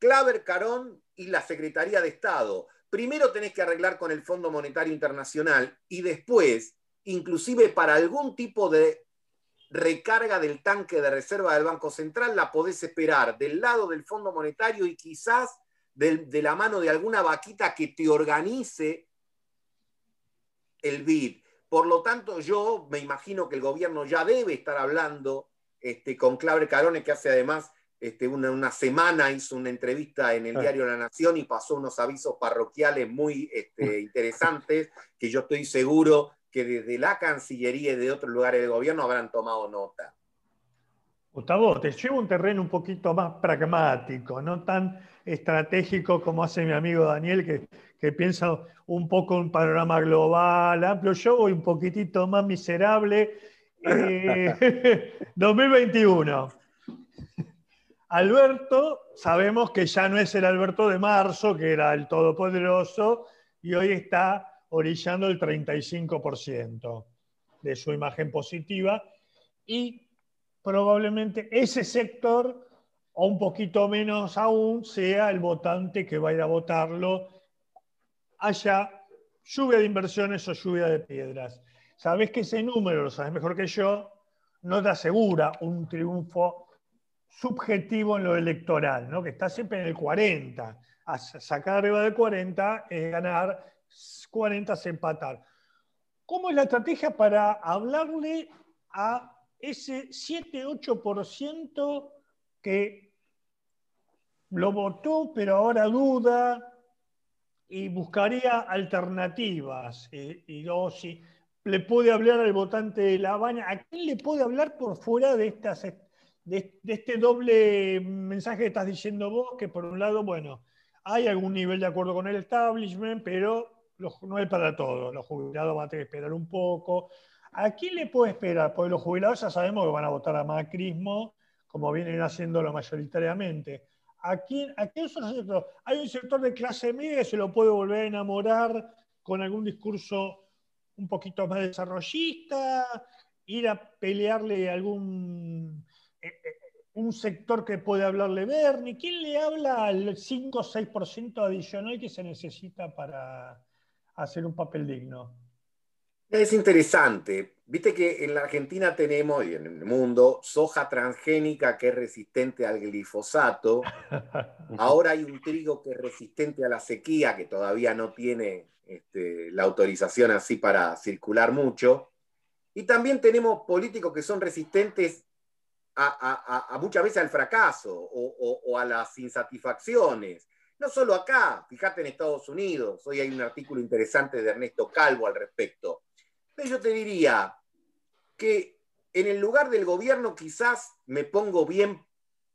Claver Carón y la Secretaría de Estado. Primero tenés que arreglar con el Fondo Monetario Internacional y después, inclusive para algún tipo de recarga del tanque de reserva del Banco Central, la podés esperar del lado del Fondo Monetario y quizás de, de la mano de alguna vaquita que te organice el BID. Por lo tanto, yo me imagino que el gobierno ya debe estar hablando este, con Claver Carone, que hace además este, una, semana hizo una entrevista en el diario La Nación y pasó unos avisos parroquiales muy este, interesantes que yo estoy seguro que desde la Cancillería y de otros lugares del gobierno habrán tomado nota. Gustavo, te llevo un terreno un poquito más pragmático, no tan estratégico como hace mi amigo Daniel, que, que piensa un poco un panorama global, amplio. Yo voy un poquitito más miserable. 2021. Eh, Alberto, sabemos que ya no es el Alberto de marzo, que era el todopoderoso, y hoy está orillando el 35% de su imagen positiva. Y probablemente ese sector, o un poquito menos aún, sea el votante que va a ir a votarlo, haya lluvia de inversiones o lluvia de piedras. Sabes que ese número, lo sabes mejor que yo, no te asegura un triunfo subjetivo en lo electoral, ¿no? que está siempre en el 40. A sacar arriba del 40 es ganar, 40 es empatar. ¿Cómo es la estrategia para hablarle a ese 7-8% que lo votó, pero ahora duda y buscaría alternativas? Y, y luego, si le puede hablar al votante de La Habana, ¿a quién le puede hablar por fuera de estas de, este doble mensaje que estás diciendo vos, que por un lado, bueno, hay algún nivel de acuerdo con el establishment, pero no es para todos. Los jubilados van a tener que esperar un poco. ¿A quién le puede esperar? Porque los jubilados ya sabemos que van a votar a macrismo, como vienen haciéndolo mayoritariamente. ¿A quién, a los sectores? Hay un sector de clase media que se lo puede volver a enamorar con algún discurso un poquito más desarrollista, ir a pelearle algún un sector que puede hablarle Bernie? ¿Quién le habla al 5 o 6% adicional que se necesita para hacer un papel digno? Es interesante. Viste que en la Argentina tenemos, y en el mundo, soja transgénica que es resistente al glifosato. Ahora hay un trigo que es resistente a la sequía, que todavía no tiene este, la autorización así para circular mucho. Y también tenemos políticos que son resistentes a, muchas veces al fracaso o, a las insatisfacciones. No solo acá, fíjate en Estados Unidos, hoy hay un artículo interesante de Ernesto Calvo al respecto. Pero yo te diría que en el lugar del gobierno quizás me pongo bien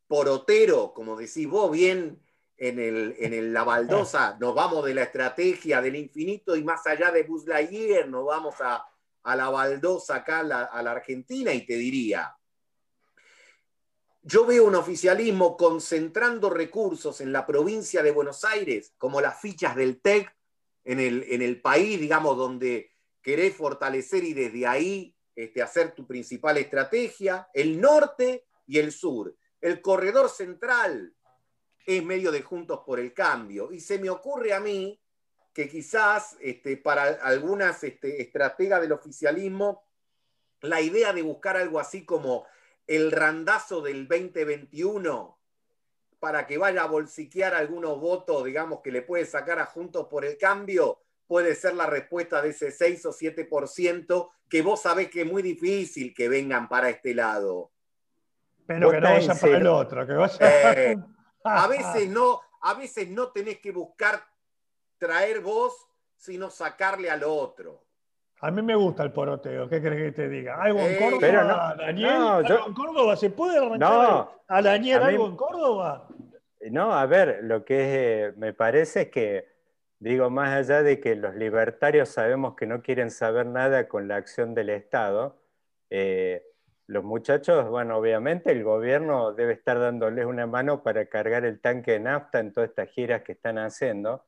porotero, como decís vos, bien en, el, en la baldosa, nos vamos de la estrategia del infinito y más allá de Buzz Lightyear, nos vamos a, la baldosa acá a la Argentina y te diría, yo veo un oficialismo concentrando recursos en la provincia de Buenos Aires, como las fichas del TEC en el, en el país, digamos, donde querés fortalecer y desde ahí este, hacer tu principal estrategia, el norte y el sur. El corredor central es medio de Juntos por el Cambio. Y se me ocurre a mí que quizás este, para algunas este, estrategas del oficialismo, la idea de buscar algo así como el randazo del 2021 para que vaya a bolsiquear algunos votos, digamos, que le puede sacar a Juntos por el Cambio, puede ser la respuesta de ese 6 o 7% que vos sabés que es muy difícil que vengan para este lado. Pero que no vaya para el otro, que vaya... Eh, a veces no, a veces no tenés que buscar traer vos, sino sacarle al otro. A mí me gusta el poroteo, ¿qué crees que te diga? ¿Algo en Córdoba, Daniel? ¿Algo en Córdoba? ¿Se puede arrancar a Daniel algo en Córdoba? No, a ver, lo que me parece es que, digo, más allá de que los libertarios sabemos que no quieren saber nada con la acción del Estado, eh, los muchachos, bueno, obviamente el gobierno debe estar dándoles una mano para cargar el tanque de nafta en todas estas giras que están haciendo.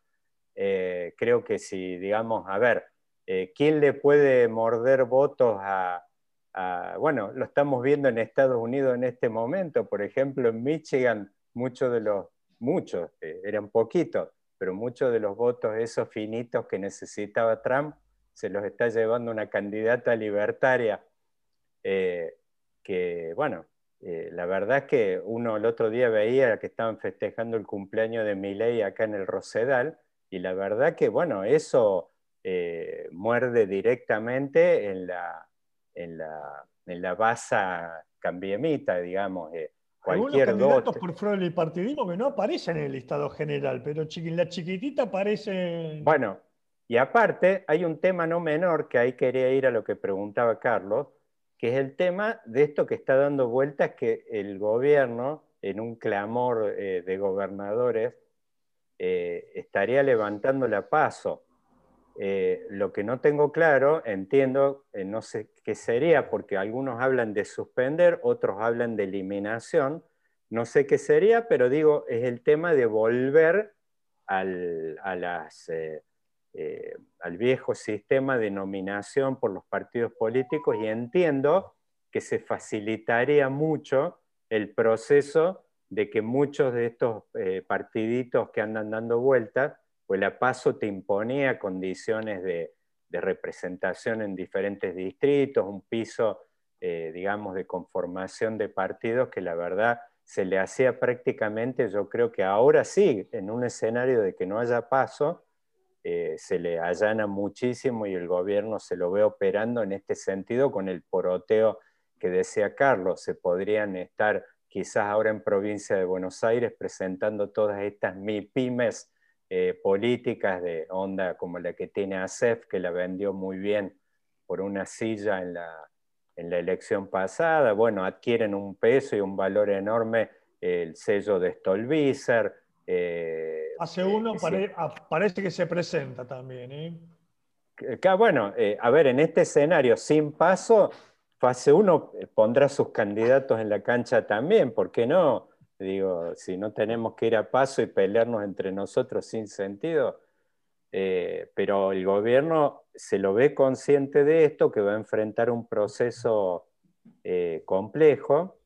Eh, creo que si, digamos, a ver, eh, ¿quién le puede morder votos a, bueno, lo estamos viendo en Estados Unidos en este momento, por ejemplo, en Michigan, muchos de los, muchos, eh, eran poquitos, pero muchos de los votos esos finitos que necesitaba Trump se los está llevando una candidata libertaria, eh, que, bueno, eh, la verdad es que uno el otro día veía que estaban festejando el cumpleaños de Milei acá en el Rosedal, y la verdad que, bueno, eso muerde directamente en la, en la, en la base cambiemita, digamos. Eh, cualquier Algunos candidatos por fuera del partidismo que no aparecen en el listado general, pero la chiquitita aparece... Bueno, y aparte hay un tema no menor que ahí quería ir a lo que preguntaba Carlos, que es el tema de esto que está dando vueltas que el gobierno, en un clamor eh, de gobernadores, eh, estaría levantando la paso. Eh, lo que no tengo claro, entiendo, eh, no sé qué sería, porque algunos hablan de suspender, otros hablan de eliminación, no sé qué sería, pero digo, es el tema de volver al, eh, al viejo sistema de nominación por los partidos políticos y entiendo que se facilitaría mucho el proceso de que muchos de estos partiditos que andan dando vueltas pues la PASO te imponía condiciones de, representación en diferentes distritos, un piso, eh, digamos, de conformación de partidos que la verdad se le hacía prácticamente, yo creo que ahora sí, en un escenario de que no haya paso, eh, se le allana muchísimo y el gobierno se lo ve operando en este sentido con el poroteo que decía Carlos. Se podrían estar quizás ahora en provincia de Buenos Aires presentando todas estas MIPIMES eh, políticas de onda como la que tiene ASEF, que la vendió muy bien por una silla en la, en la elección pasada, bueno, adquieren un peso y un valor enorme el sello de Stolbizer. Eh, Hace uno parece que se presenta también. ¿eh? bueno, eh, a ver, en este escenario sin paso, fase 1 pondrá sus candidatos en la cancha también, ¿por qué no? Digo, si no tenemos que ir a paso y pelearnos entre nosotros sin sentido, eh, pero el gobierno se lo ve consciente de esto, que va a enfrentar un proceso eh, complejo,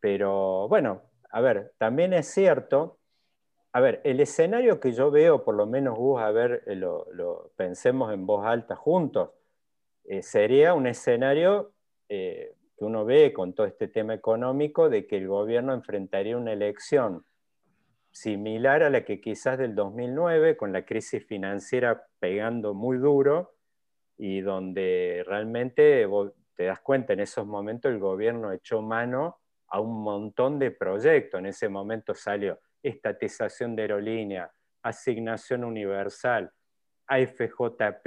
pero bueno, a ver, también es cierto, a ver, el escenario que yo veo, por lo menos Gus, a ver, eh, lo, pensemos en voz alta juntos, sería un escenario uno ve con todo este tema económico de que el gobierno enfrentaría una elección similar a la que quizás del 2009, con la crisis financiera pegando muy duro y donde realmente te das cuenta en esos momentos el gobierno echó mano a un montón de proyectos. En ese momento salió estatización de aerolínea, asignación universal, AFJP,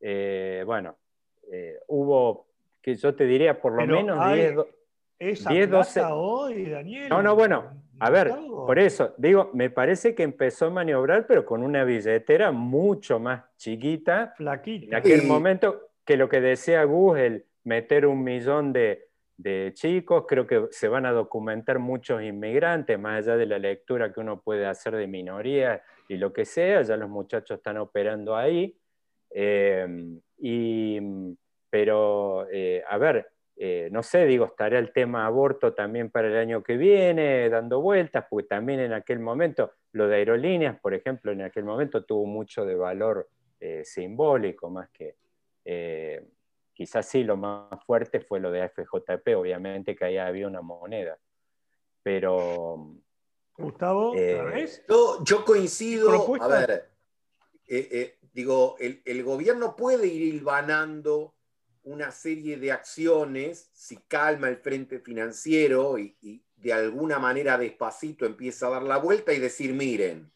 eh, bueno, eh, hubo que yo te diría por lo menos 10, 10 12. hoy, Daniel. No, no, bueno, a ver, por eso, digo, me parece que empezó a maniobrar, pero con una billetera mucho más chiquita. Flaquita. En aquel momento, que lo que decía Gus, el meter un millón de, de chicos, creo que se van a documentar muchos inmigrantes, más allá de la lectura que uno puede hacer de minorías y lo que sea, ya los muchachos están operando ahí. Eh, y pero, eh, a ver, eh, no sé, digo, estará el tema aborto también para el año que viene dando vueltas, porque también en aquel momento, lo de aerolíneas, por ejemplo, en aquel momento tuvo mucho de valor eh, simbólico, más que, quizás sí, lo más fuerte fue lo de FJP, obviamente que ahí había una moneda. Pero... Gustavo, yo, yo, coincido, a ver, digo, el, el gobierno puede ir hilvanando una serie de acciones, si calma el frente financiero y, de alguna manera despacito empieza a dar la vuelta y decir, miren,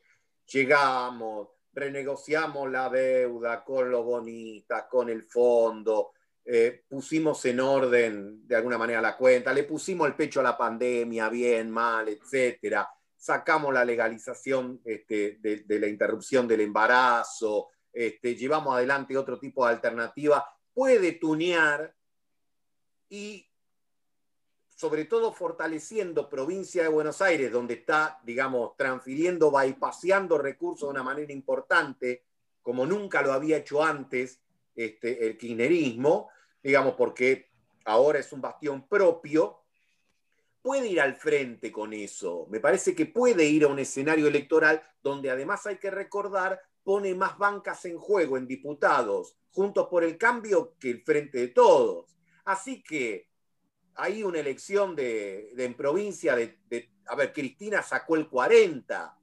llegamos, renegociamos la deuda con lo bonita, con el fondo, eh, pusimos en orden de alguna manera la cuenta, le pusimos el pecho a la pandemia, bien, mal, etcétera, sacamos la legalización este, de, la interrupción del embarazo, este, llevamos adelante otro tipo de alternativa puede tunear y sobre todo fortaleciendo provincia de Buenos Aires, donde está, digamos, transfiriendo, bypaseando recursos de una manera importante, como nunca lo había hecho antes, este, el kirchnerismo, digamos, porque ahora es un bastión propio, puede ir al frente con eso. Me parece que puede ir a un escenario electoral donde además hay que recordar pone más bancas en juego en diputados juntos por el cambio que el frente de todos. Así que hay una elección de, en provincia de, a ver, Cristina sacó el 40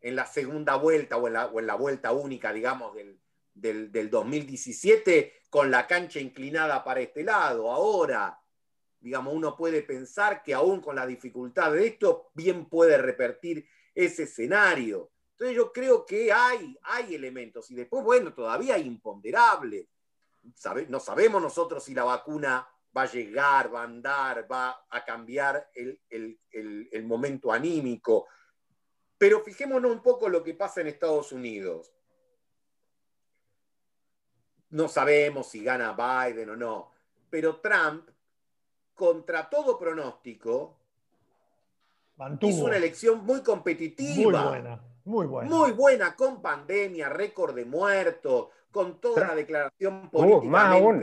en la segunda vuelta o en la, vuelta única, digamos, del, del, 2017 con la cancha inclinada para este lado. Ahora, digamos, uno puede pensar que aún con la dificultad de esto, bien puede repetir ese escenario. Entonces yo creo que hay, hay elementos y después, bueno, todavía hay imponderables. no sabemos nosotros si la vacuna va a llegar, va a andar, va a cambiar el, el momento anímico. Pero fijémonos un poco lo que pasa en Estados Unidos no sabemos si gana Biden o no, pero Trump, contra todo pronóstico, hizo una elección muy competitiva. Muy buena, muy buena. Muy buena, con pandemia, récord de muertos, con toda la declaración política. más aún,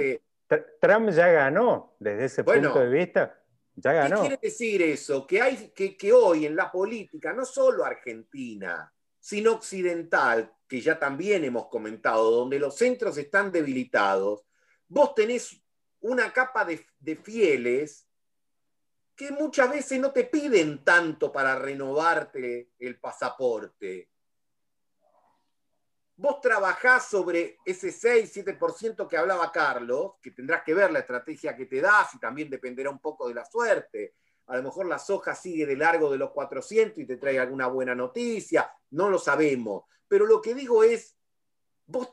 Trump ya ganó, desde ese punto de vista, ya ganó. ¿Qué quiere decir eso? Que, hay, que, que hoy en la política, no solo Argentina, sino occidental, que ya también hemos comentado, donde los centros están debilitados, vos tenés una capa de, fieles que muchas veces no te piden tanto para renovarte el pasaporte. Vos trabajás sobre ese 6-7% que hablaba Carlos, que tendrás que ver la estrategia que te das y también dependerá un poco de la suerte. A lo mejor la soja sigue de largo de los 400 y te trae alguna buena noticia, no lo sabemos. Pero lo que digo es, vos,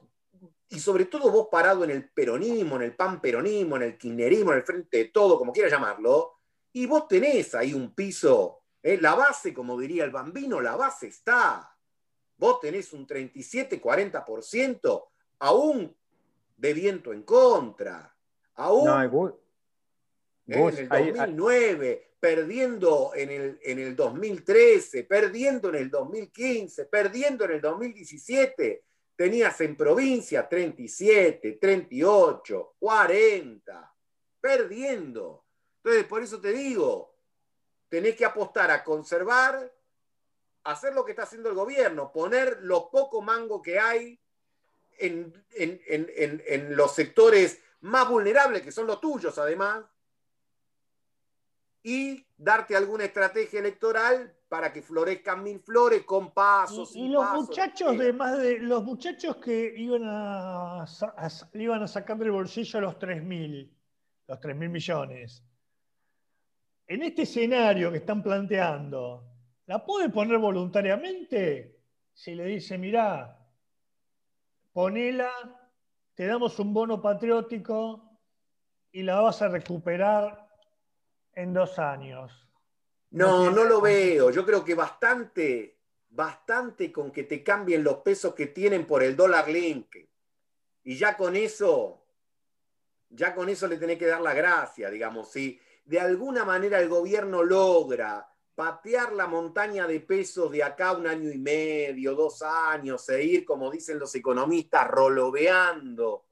y sobre todo vos parado en el peronismo, en el pan peronismo, en el kirchnerismo, en el frente de todo, como quieras llamarlo, y vos tenés ahí un piso, ¿eh? la base, como diría el bambino, la base está. Vos tenés un 37-40% aún de viento en contra. Aún en el 2009, perdiendo en el, en el 2013, perdiendo en el 2015, perdiendo en el 2017. Tenías en provincia 37, 38, 40, perdiendo. Entonces, por eso te digo, tenés que apostar a conservar, hacer lo que está haciendo el gobierno, poner lo poco mango que hay en, en los sectores más vulnerables, que son los tuyos además, y darte alguna estrategia electoral para que florezcan mil flores con pasos. Y, los muchachos de más de los muchachos que iban a, iban a sacar del bolsillo los 3 mil, los 3 mil millones. En este escenario que están planteando, ¿la puede poner voluntariamente? Si le dice, mirá, ponela, te damos un bono patriótico y la vas a recuperar en dos años. No, no lo veo. Yo creo que bastante, bastante con que te cambien los pesos que tienen por el dólar link. Y ya con eso, ya con eso le tenés que dar la gracia, digamos. Si de alguna manera el gobierno logra patear la montaña de pesos de acá un año y medio, dos años, e ir, como dicen los economistas, roloveando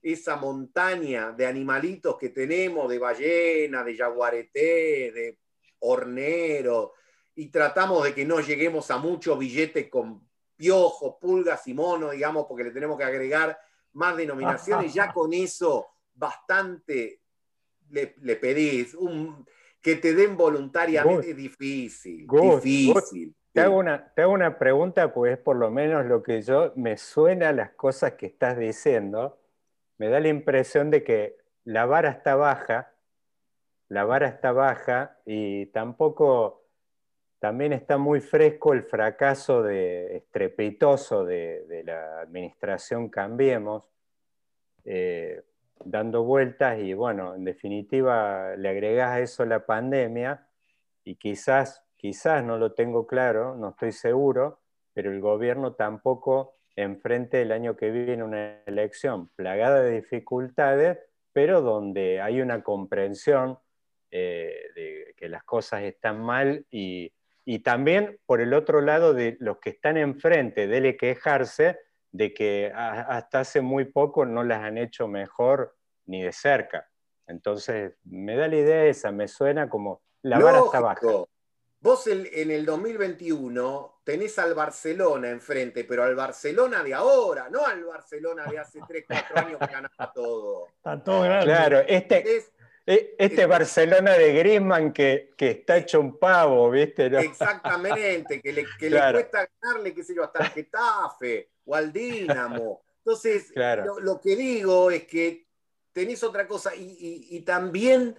esa montaña de animalitos que tenemos, de ballena, de jaguareté, de hornero, y tratamos de que no lleguemos a muchos billetes con piojos, pulgas y monos, digamos, porque le tenemos que agregar más denominaciones, ya con eso bastante le, pedís, un, que te den voluntariamente difícil, difícil. te, hago una, te hago una pregunta, pues por lo menos lo que yo me suena las cosas que estás diciendo. Me da la impresión de que la vara está baja, la vara está baja y tampoco, también está muy fresco el fracaso de, estrepitoso de, la administración Cambiemos, eh, dando vueltas y bueno, en definitiva le agregás a eso la pandemia y quizás, quizás no lo tengo claro, no estoy seguro, pero el gobierno tampoco enfrente el año que viene una elección plagada de dificultades, pero donde hay una comprensión eh, de que las cosas están mal y, también por el otro lado de los que están enfrente, dele quejarse, de que hasta hace muy poco no las han hecho mejor ni de cerca. Entonces, me da la idea esa, me suena como la vara está baja. Vos en el 2021 tenés al Barcelona enfrente, pero al Barcelona de ahora, no al Barcelona de hace 3, 4 años que ganaba todo. Está todo grande. Claro, este, e, este Barcelona de Griezmann que, que, está hecho un pavo, ¿viste? Exactamente, que, le, que le, cuesta ganarle, qué sé yo, hasta al Getafe o al Dinamo. Entonces, lo, que digo es que tenés otra cosa y, también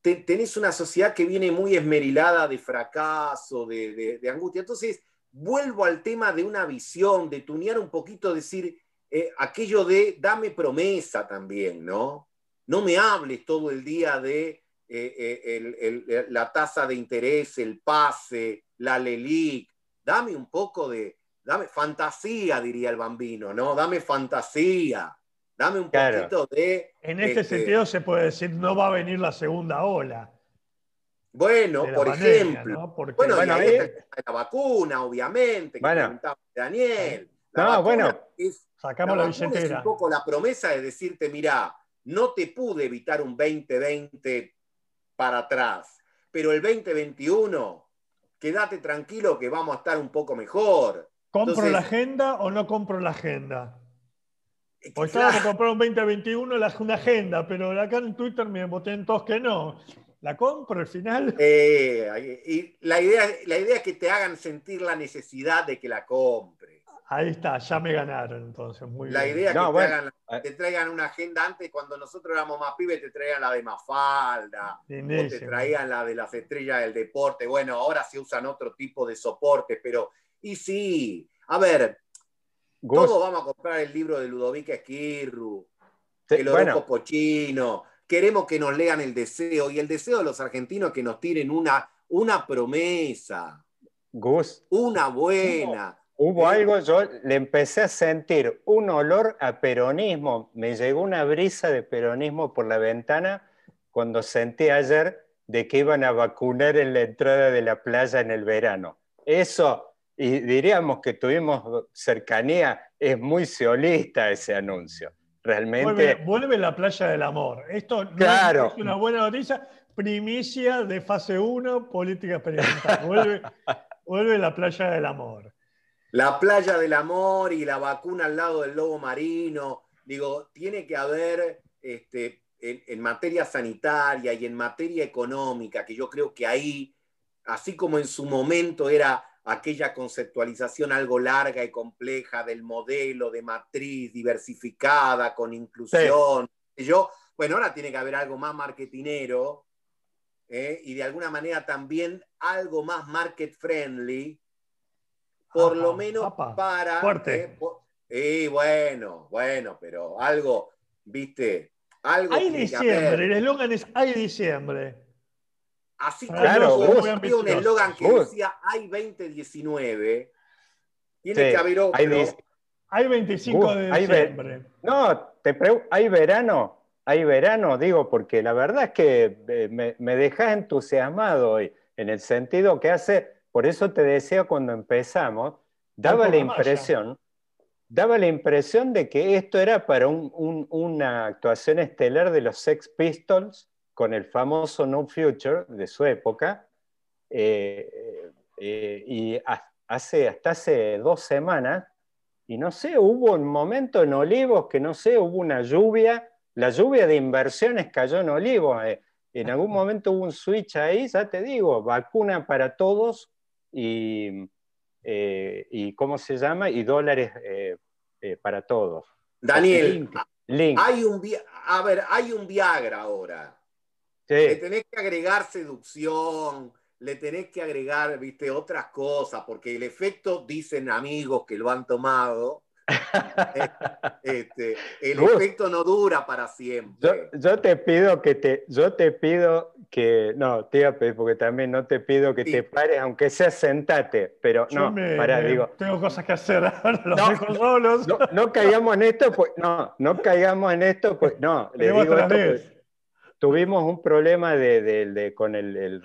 tenés una sociedad que viene muy esmerilada de fracaso, de, angustia. Entonces, vuelvo al tema de una visión, de tunear un poquito, decir eh, aquello de dame promesa también, ¿no? No me hables todo el día de eh, eh, la tasa de interés, el pase, la LELIC. Dame un poco de, dame fantasía, diría el bambino, ¿no? Dame fantasía. Dame un poquito de. En este, este, sentido se puede decir, no va a venir la segunda ola. Bueno, por ejemplo. bueno, bueno ahí está la vacuna, obviamente, que bueno. Daniel. no, bueno. Sacamos la, la Es un poco la promesa de decirte, mira, no te pude evitar un 2020 para atrás, pero el 2021, quédate tranquilo que vamos a estar un poco mejor. ¿Compro la agenda o no compro la agenda? Pues estábamos a comprar un 2021 una agenda, pero acá en Twitter me voté todos que no. ¿La compro al final? Eh, y la idea, la idea es que te hagan sentir la necesidad de que la compre. Ahí está, ya me ganaron entonces. Muy la idea es que te, traigan, una agenda antes, cuando nosotros éramos más pibes, te traían la de Mafalda, o te traían la de las estrellas del deporte. Bueno, ahora se usan otro tipo de soportes, pero. Y sí, a ver, todos vamos a comprar el libro de Ludovica Esquirru, el Oroco Pochino. Queremos que nos lean el deseo, y el deseo de los argentinos es que nos tiren una, una promesa. Gus. Una buena. Hubo algo, yo le empecé a sentir un olor a peronismo, me llegó una brisa de peronismo por la ventana cuando sentí ayer de que iban a vacunar en la entrada de la playa en el verano. Eso, y diríamos que tuvimos cercanía, es muy seolista ese anuncio. Realmente. Vuelve, la playa del amor. Esto no es una buena noticia. Primicia de fase 1, política experimental. Vuelve, vuelve la playa del amor la playa del amor y la vacuna al lado del lobo marino. Digo, tiene que haber este, en, materia sanitaria y en materia económica, que yo creo que ahí, así como en su momento era aquella conceptualización algo larga y compleja del modelo de matriz diversificada con inclusión. Yo, bueno, ahora tiene que haber algo más marketinero ¿eh? y de alguna manera también algo más market friendly por lo menos para... Fuerte. Eh, bueno, bueno, pero algo, viste, algo... Hay diciembre, el eslogan es hay diciembre. Así como claro, un eslogan que decía hay 2019, tiene que haber otro. Hay, 25 de diciembre. no, te hay verano. Hay verano, digo, porque la verdad es que eh, me, me dejas entusiasmado hoy, en el sentido que hace por eso te decía cuando empezamos, daba la impresión, daba la impresión de que esto era para una actuación estelar de los Sex Pistols con el famoso No Future de su época. Eh, eh, y hace, hasta hace dos semanas, y no sé, hubo un momento en Olivos que no sé, hubo una lluvia, la lluvia de inversiones cayó en Olivos. Eh, en algún momento hubo un switch ahí, ya te digo, vacuna para todos y, eh, y ¿cómo se llama? Y dólares para todos. Daniel, Hay un, a ver, hay un Viagra ahora. Le tenés que agregar seducción, le tenés que agregar, viste, otras cosas, porque el efecto, dicen amigos que lo han tomado, este, el efecto no dura para siempre. Yo, te pido que te, yo te pido que, no, tía, porque también no te pido que te pares, aunque sea sentate, pero no, para, digo. Tengo cosas que hacer, los no, dejo solos. No, caigamos en esto, pues, no, no caigamos en esto, pues, no, le digo esto, pues, tuvimos un problema de, con el, el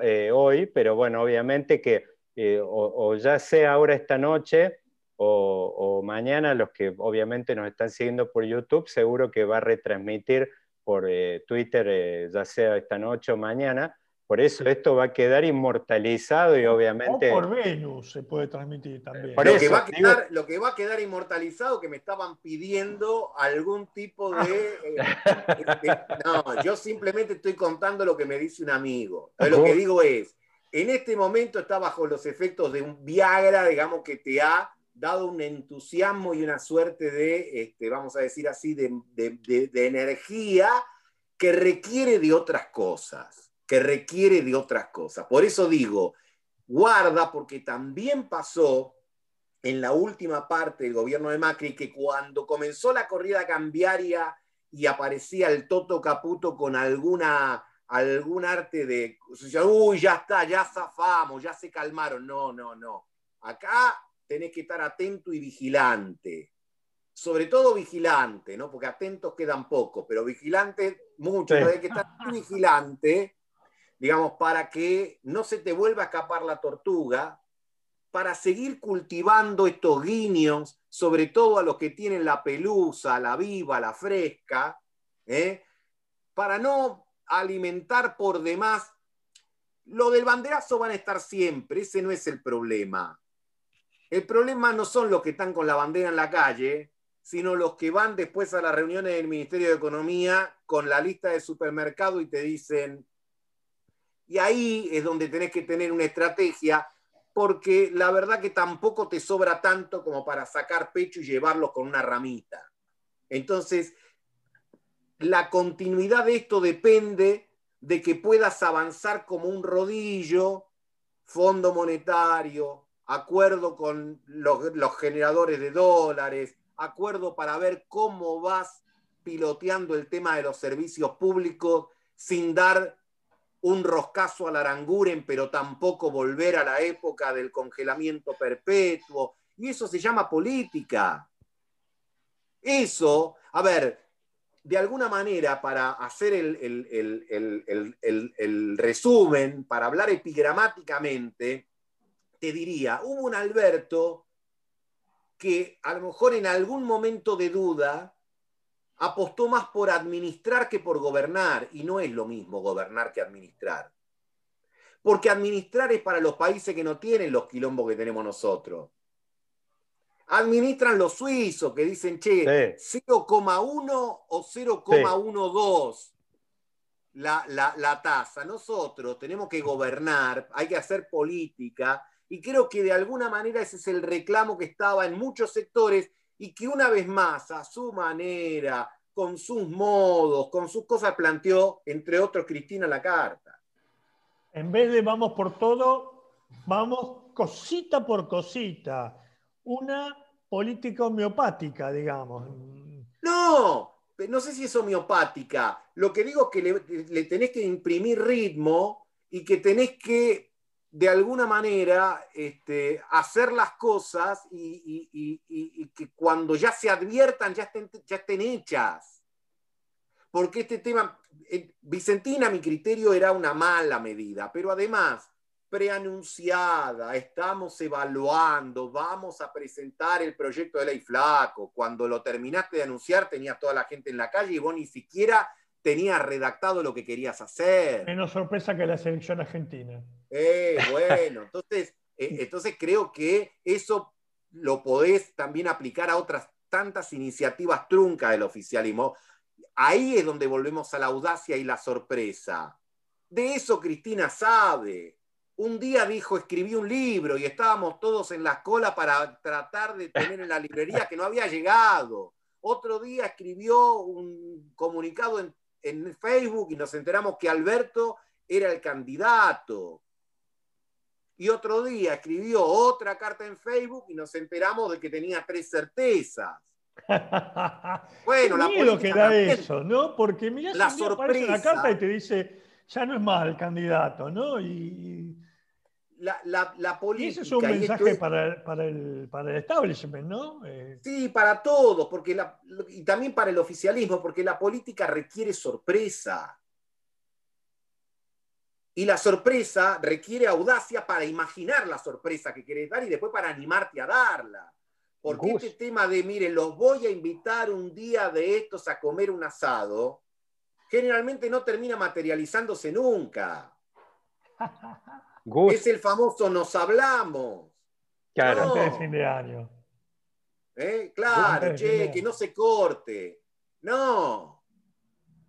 eh, hoy, pero bueno, obviamente que, eh, o ya sea ahora esta noche, o, mañana los que obviamente nos están siguiendo por YouTube, seguro que va a retransmitir por eh, Twitter, ya sea esta noche o mañana. Por eso esto va a quedar inmortalizado y obviamente... O por Venus se puede transmitir también. lo, que va a quedar, lo que va a quedar inmortalizado, que me estaban pidiendo algún tipo de... Eh, no, yo simplemente estoy contando lo que me dice un amigo. lo que digo es, en este momento está bajo los efectos de un Viagra, digamos, que te ha dado un entusiasmo y una suerte de, este, vamos a decir así, de, energía que requiere de otras cosas, que requiere de otras cosas. Por eso digo, guarda, porque también pasó en la última parte del gobierno de Macri que cuando comenzó la corrida cambiaria y aparecía el Toto Caputo con alguna algún arte de, uy, ya está, ya zafamos, ya se calmaron. No, no, no. Acá tenés que estar atento y vigilante. Sobre todo vigilante, ¿no? Porque atentos quedan pocos, pero vigilante mucho. Hay que estar vigilante, digamos, para que no se te vuelva a escapar la tortuga, para seguir cultivando estos guiños, sobre todo a los que tienen la pelusa, la viva, la fresca, ¿eh? para no alimentar por demás. Lo del banderazo van a estar siempre, ese no es el problema. El problema no son los que están con la bandera en la calle, sino los que van después a las reuniones del Ministerio de Economía con la lista de supermercado y te dicen, y ahí es donde tenés que tener una estrategia, porque la verdad que tampoco te sobra tanto como para sacar pecho y llevarlos con una ramita. Entonces, la continuidad de esto depende de que puedas avanzar como un rodillo, fondo monetario, acuerdo con los, generadores de dólares, acuerdo para ver cómo vas piloteando el tema de los servicios públicos sin dar un roscazo al Aranguren, pero tampoco volver a la época del congelamiento perpetuo. Y eso se llama política. Eso, a ver, de alguna manera, para hacer el, el resumen, para hablar epigramáticamente, te diría, hubo un Alberto que a lo mejor en algún momento de duda apostó más por administrar que por gobernar, y no es lo mismo gobernar que administrar. Porque administrar es para los países que no tienen los quilombos que tenemos nosotros. Administran los suizos que dicen, che, 0,1 o 0,12 la, la, la tasa. Nosotros tenemos que gobernar, hay que hacer política y creo que de alguna manera ese es el reclamo que estaba en muchos sectores y que una vez más, a su manera, con sus modos, con sus cosas, planteó, entre otros, Cristina la carta. En vez de vamos por todo, vamos cosita por cosita. Una política homeopática, digamos. No, no sé si es homeopática. Lo que digo es que le, le tenés que imprimir ritmo y que tenés que de alguna manera este, hacer las cosas y, que cuando ya se adviertan ya estén, ya estén hechas. Porque este tema, eh, Vicentina a mi criterio era una mala medida, pero además preanunciada, estamos evaluando, vamos a presentar el proyecto de ley flaco. Cuando lo terminaste de anunciar tenía toda la gente en la calle y vos ni siquiera tenías redactado lo que querías hacer. Menos sorpresa que la selección argentina. Eh, bueno, entonces, eh, entonces creo que eso lo podés también aplicar a otras tantas iniciativas truncas del oficialismo. Ahí es donde volvemos a la audacia y la sorpresa. De eso Cristina sabe. Un día dijo, escribí un libro y estábamos todos en la cola para tratar de tener en la librería que no había llegado. Otro día escribió un comunicado en, en Facebook y nos enteramos que Alberto era el candidato y otro día escribió otra carta en Facebook y nos enteramos de que tenía tres certezas. bueno, la política que da eso, ¿no? Porque mira la sorpresa la carta y te dice, ya no es más el candidato, ¿no? Y, la, la, política. ese es un mensaje para, el, para, el, para, el, establishment, ¿no? Eh, sí, para todos, porque y también para el oficialismo, porque la política requiere sorpresa. Y la sorpresa requiere audacia para imaginar la sorpresa que querés dar y después para animarte a darla. Porque este tema de, miren, los voy a invitar un día de estos a comer un asado, generalmente no termina materializándose nunca. Es el famoso nos hablamos. Claro. de fin de año. ¿Eh? Claro, che, que no se corte. No.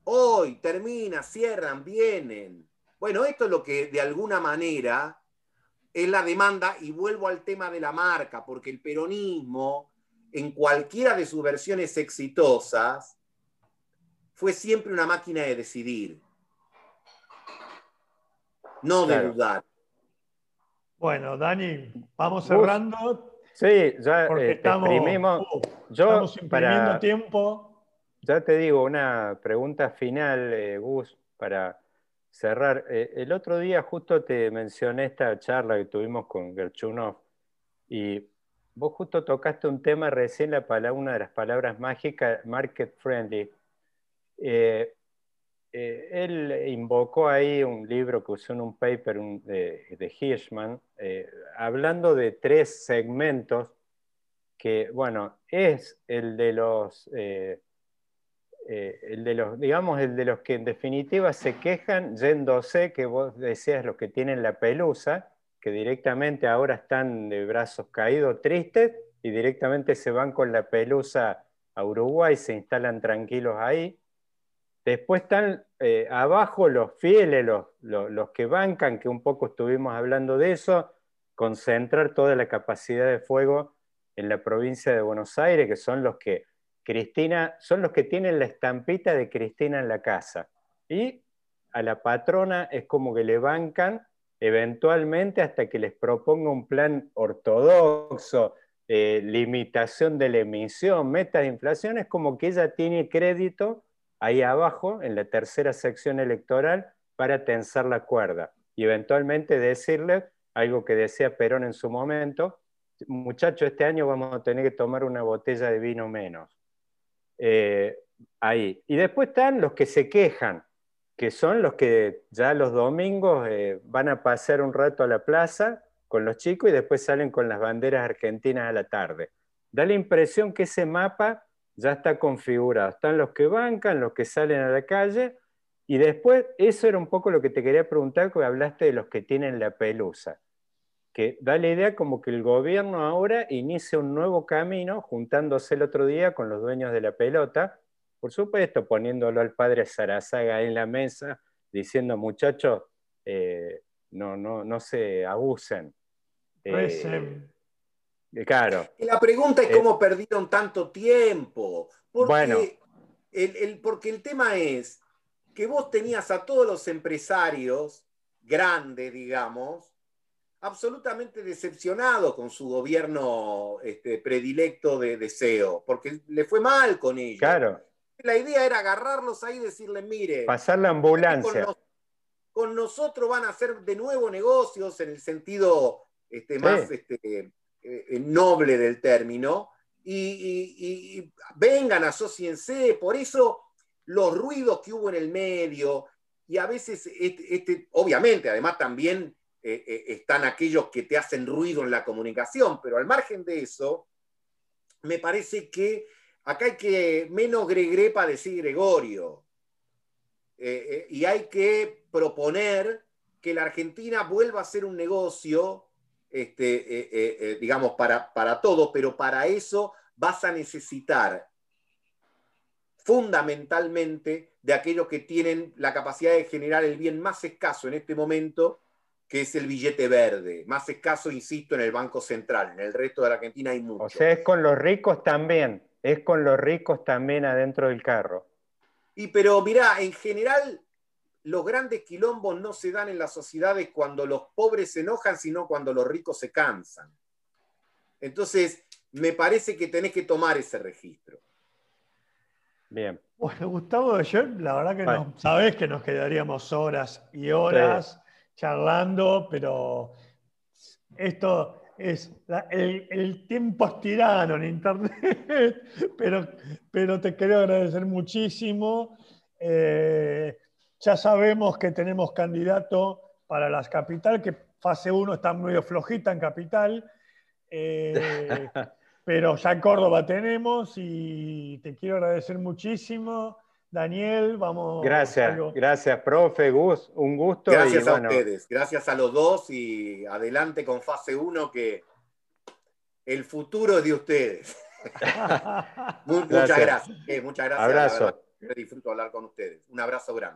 Hoy termina, cierran, vienen. Bueno, esto es lo que de alguna manera es la demanda, y vuelvo al tema de la marca, porque el peronismo, en cualquiera de sus versiones exitosas, fue siempre una máquina de decidir, no de dudar. Bueno, Dani, vamos cerrando. Sí, ya eh, estamos, uh, yo estamos imprimiendo tiempo. Ya te digo, una pregunta final, eh, Gus, para cerrar. Eh, el otro día justo te mencioné esta charla que tuvimos con Gerchunov y vos justo tocaste un tema recién, la palabra, una de las palabras mágicas, market friendly. Eh, eh, él invocó ahí un libro que usó en un paper de, de, Hirschman, hablando de tres segmentos que, bueno, es el de los eh, el de los, digamos, el de los que en definitiva se quejan yéndose, que vos decías los que tienen la pelusa, que directamente ahora están de brazos caídos, tristes, y directamente se van con la pelusa a Uruguay, se instalan tranquilos ahí. Después están eh, abajo los fieles, los, los, que bancan, que un poco estuvimos hablando de eso, concentrar toda la capacidad de fuego en la provincia de Buenos Aires, que son los que Cristina, son los que tienen la estampita de Cristina en la casa. Y a la patrona es como que le bancan eventualmente hasta que les proponga un plan ortodoxo, eh, limitación de la emisión, metas de inflación, es como que ella tiene crédito ahí abajo, en la tercera sección electoral, para tensar la cuerda y eventualmente decirle algo que decía Perón en su momento, muchacho, este año vamos a tener que tomar una botella de vino menos. Eh, ahí. Y después están los que se quejan, que son los que ya los domingos eh, van a pasar un rato a la plaza con los chicos y después salen con las banderas argentinas a la tarde. Da la impresión que ese mapa ya está configurado. Están los que bancan, los que salen a la calle, y después, eso era un poco lo que te quería preguntar, porque hablaste de los que tienen la pelusa que da la idea como que el gobierno ahora inicia un nuevo camino, juntándose el otro día con los dueños de la pelota, por supuesto poniéndolo al padre Sarazaga en la mesa, diciendo muchachos, eh, no, no, no se abusen. Eh, claro. La pregunta es cómo perdieron tanto tiempo. Porque, bueno. el, porque el tema es que vos tenías a todos los empresarios grandes, digamos, absolutamente decepcionado con su gobierno este, predilecto de deseo, porque le fue mal con ellos. Claro. La idea era agarrarlos ahí y decirles, mire, pasar la ambulancia. Con, nosotros van a hacer de nuevo negocios en el sentido este, más este, eh, noble del término, y, vengan, asociense. Por eso los ruidos que hubo en el medio, y a veces, este, obviamente, además también eh, eh, están aquellos que te hacen ruido en la comunicación, pero al margen de eso, me parece que acá hay que menos gregre para decir Gregorio. Y hay que proponer que la Argentina vuelva a ser un negocio, este, digamos, para, para todo, pero para eso vas a necesitar fundamentalmente de aquellos que tienen la capacidad de generar el bien más escaso en este momento, que es el billete verde. Más escaso, insisto, en el Banco Central. En el resto de la Argentina hay mucho. O sea, es con los ricos también. Es con los ricos también adentro del carro. Y pero mirá, en general los grandes quilombos no se dan en las sociedades cuando los pobres se enojan, sino cuando los ricos se cansan. Entonces, me parece que tenés que tomar ese registro. Bien. Bueno, Gustavo, yo la verdad que no, sabés que nos quedaríamos horas y horas charlando, pero esto es el, tiempo es tirano en Internet, pero, pero te quiero agradecer muchísimo. Eh, ya sabemos que tenemos candidato para las capital, que fase 1 está medio flojita en capital. Eh, pero ya Córdoba tenemos y te quiero agradecer muchísimo. Daniel, vamos. Gracias, gracias, profe, Gus, un gusto. Gracias a ustedes, gracias a los dos y adelante con fase 1 que el futuro es de ustedes. muchas gracias, eh, muchas gracias. Abrazo. disfruto hablar con ustedes. Un abrazo grande.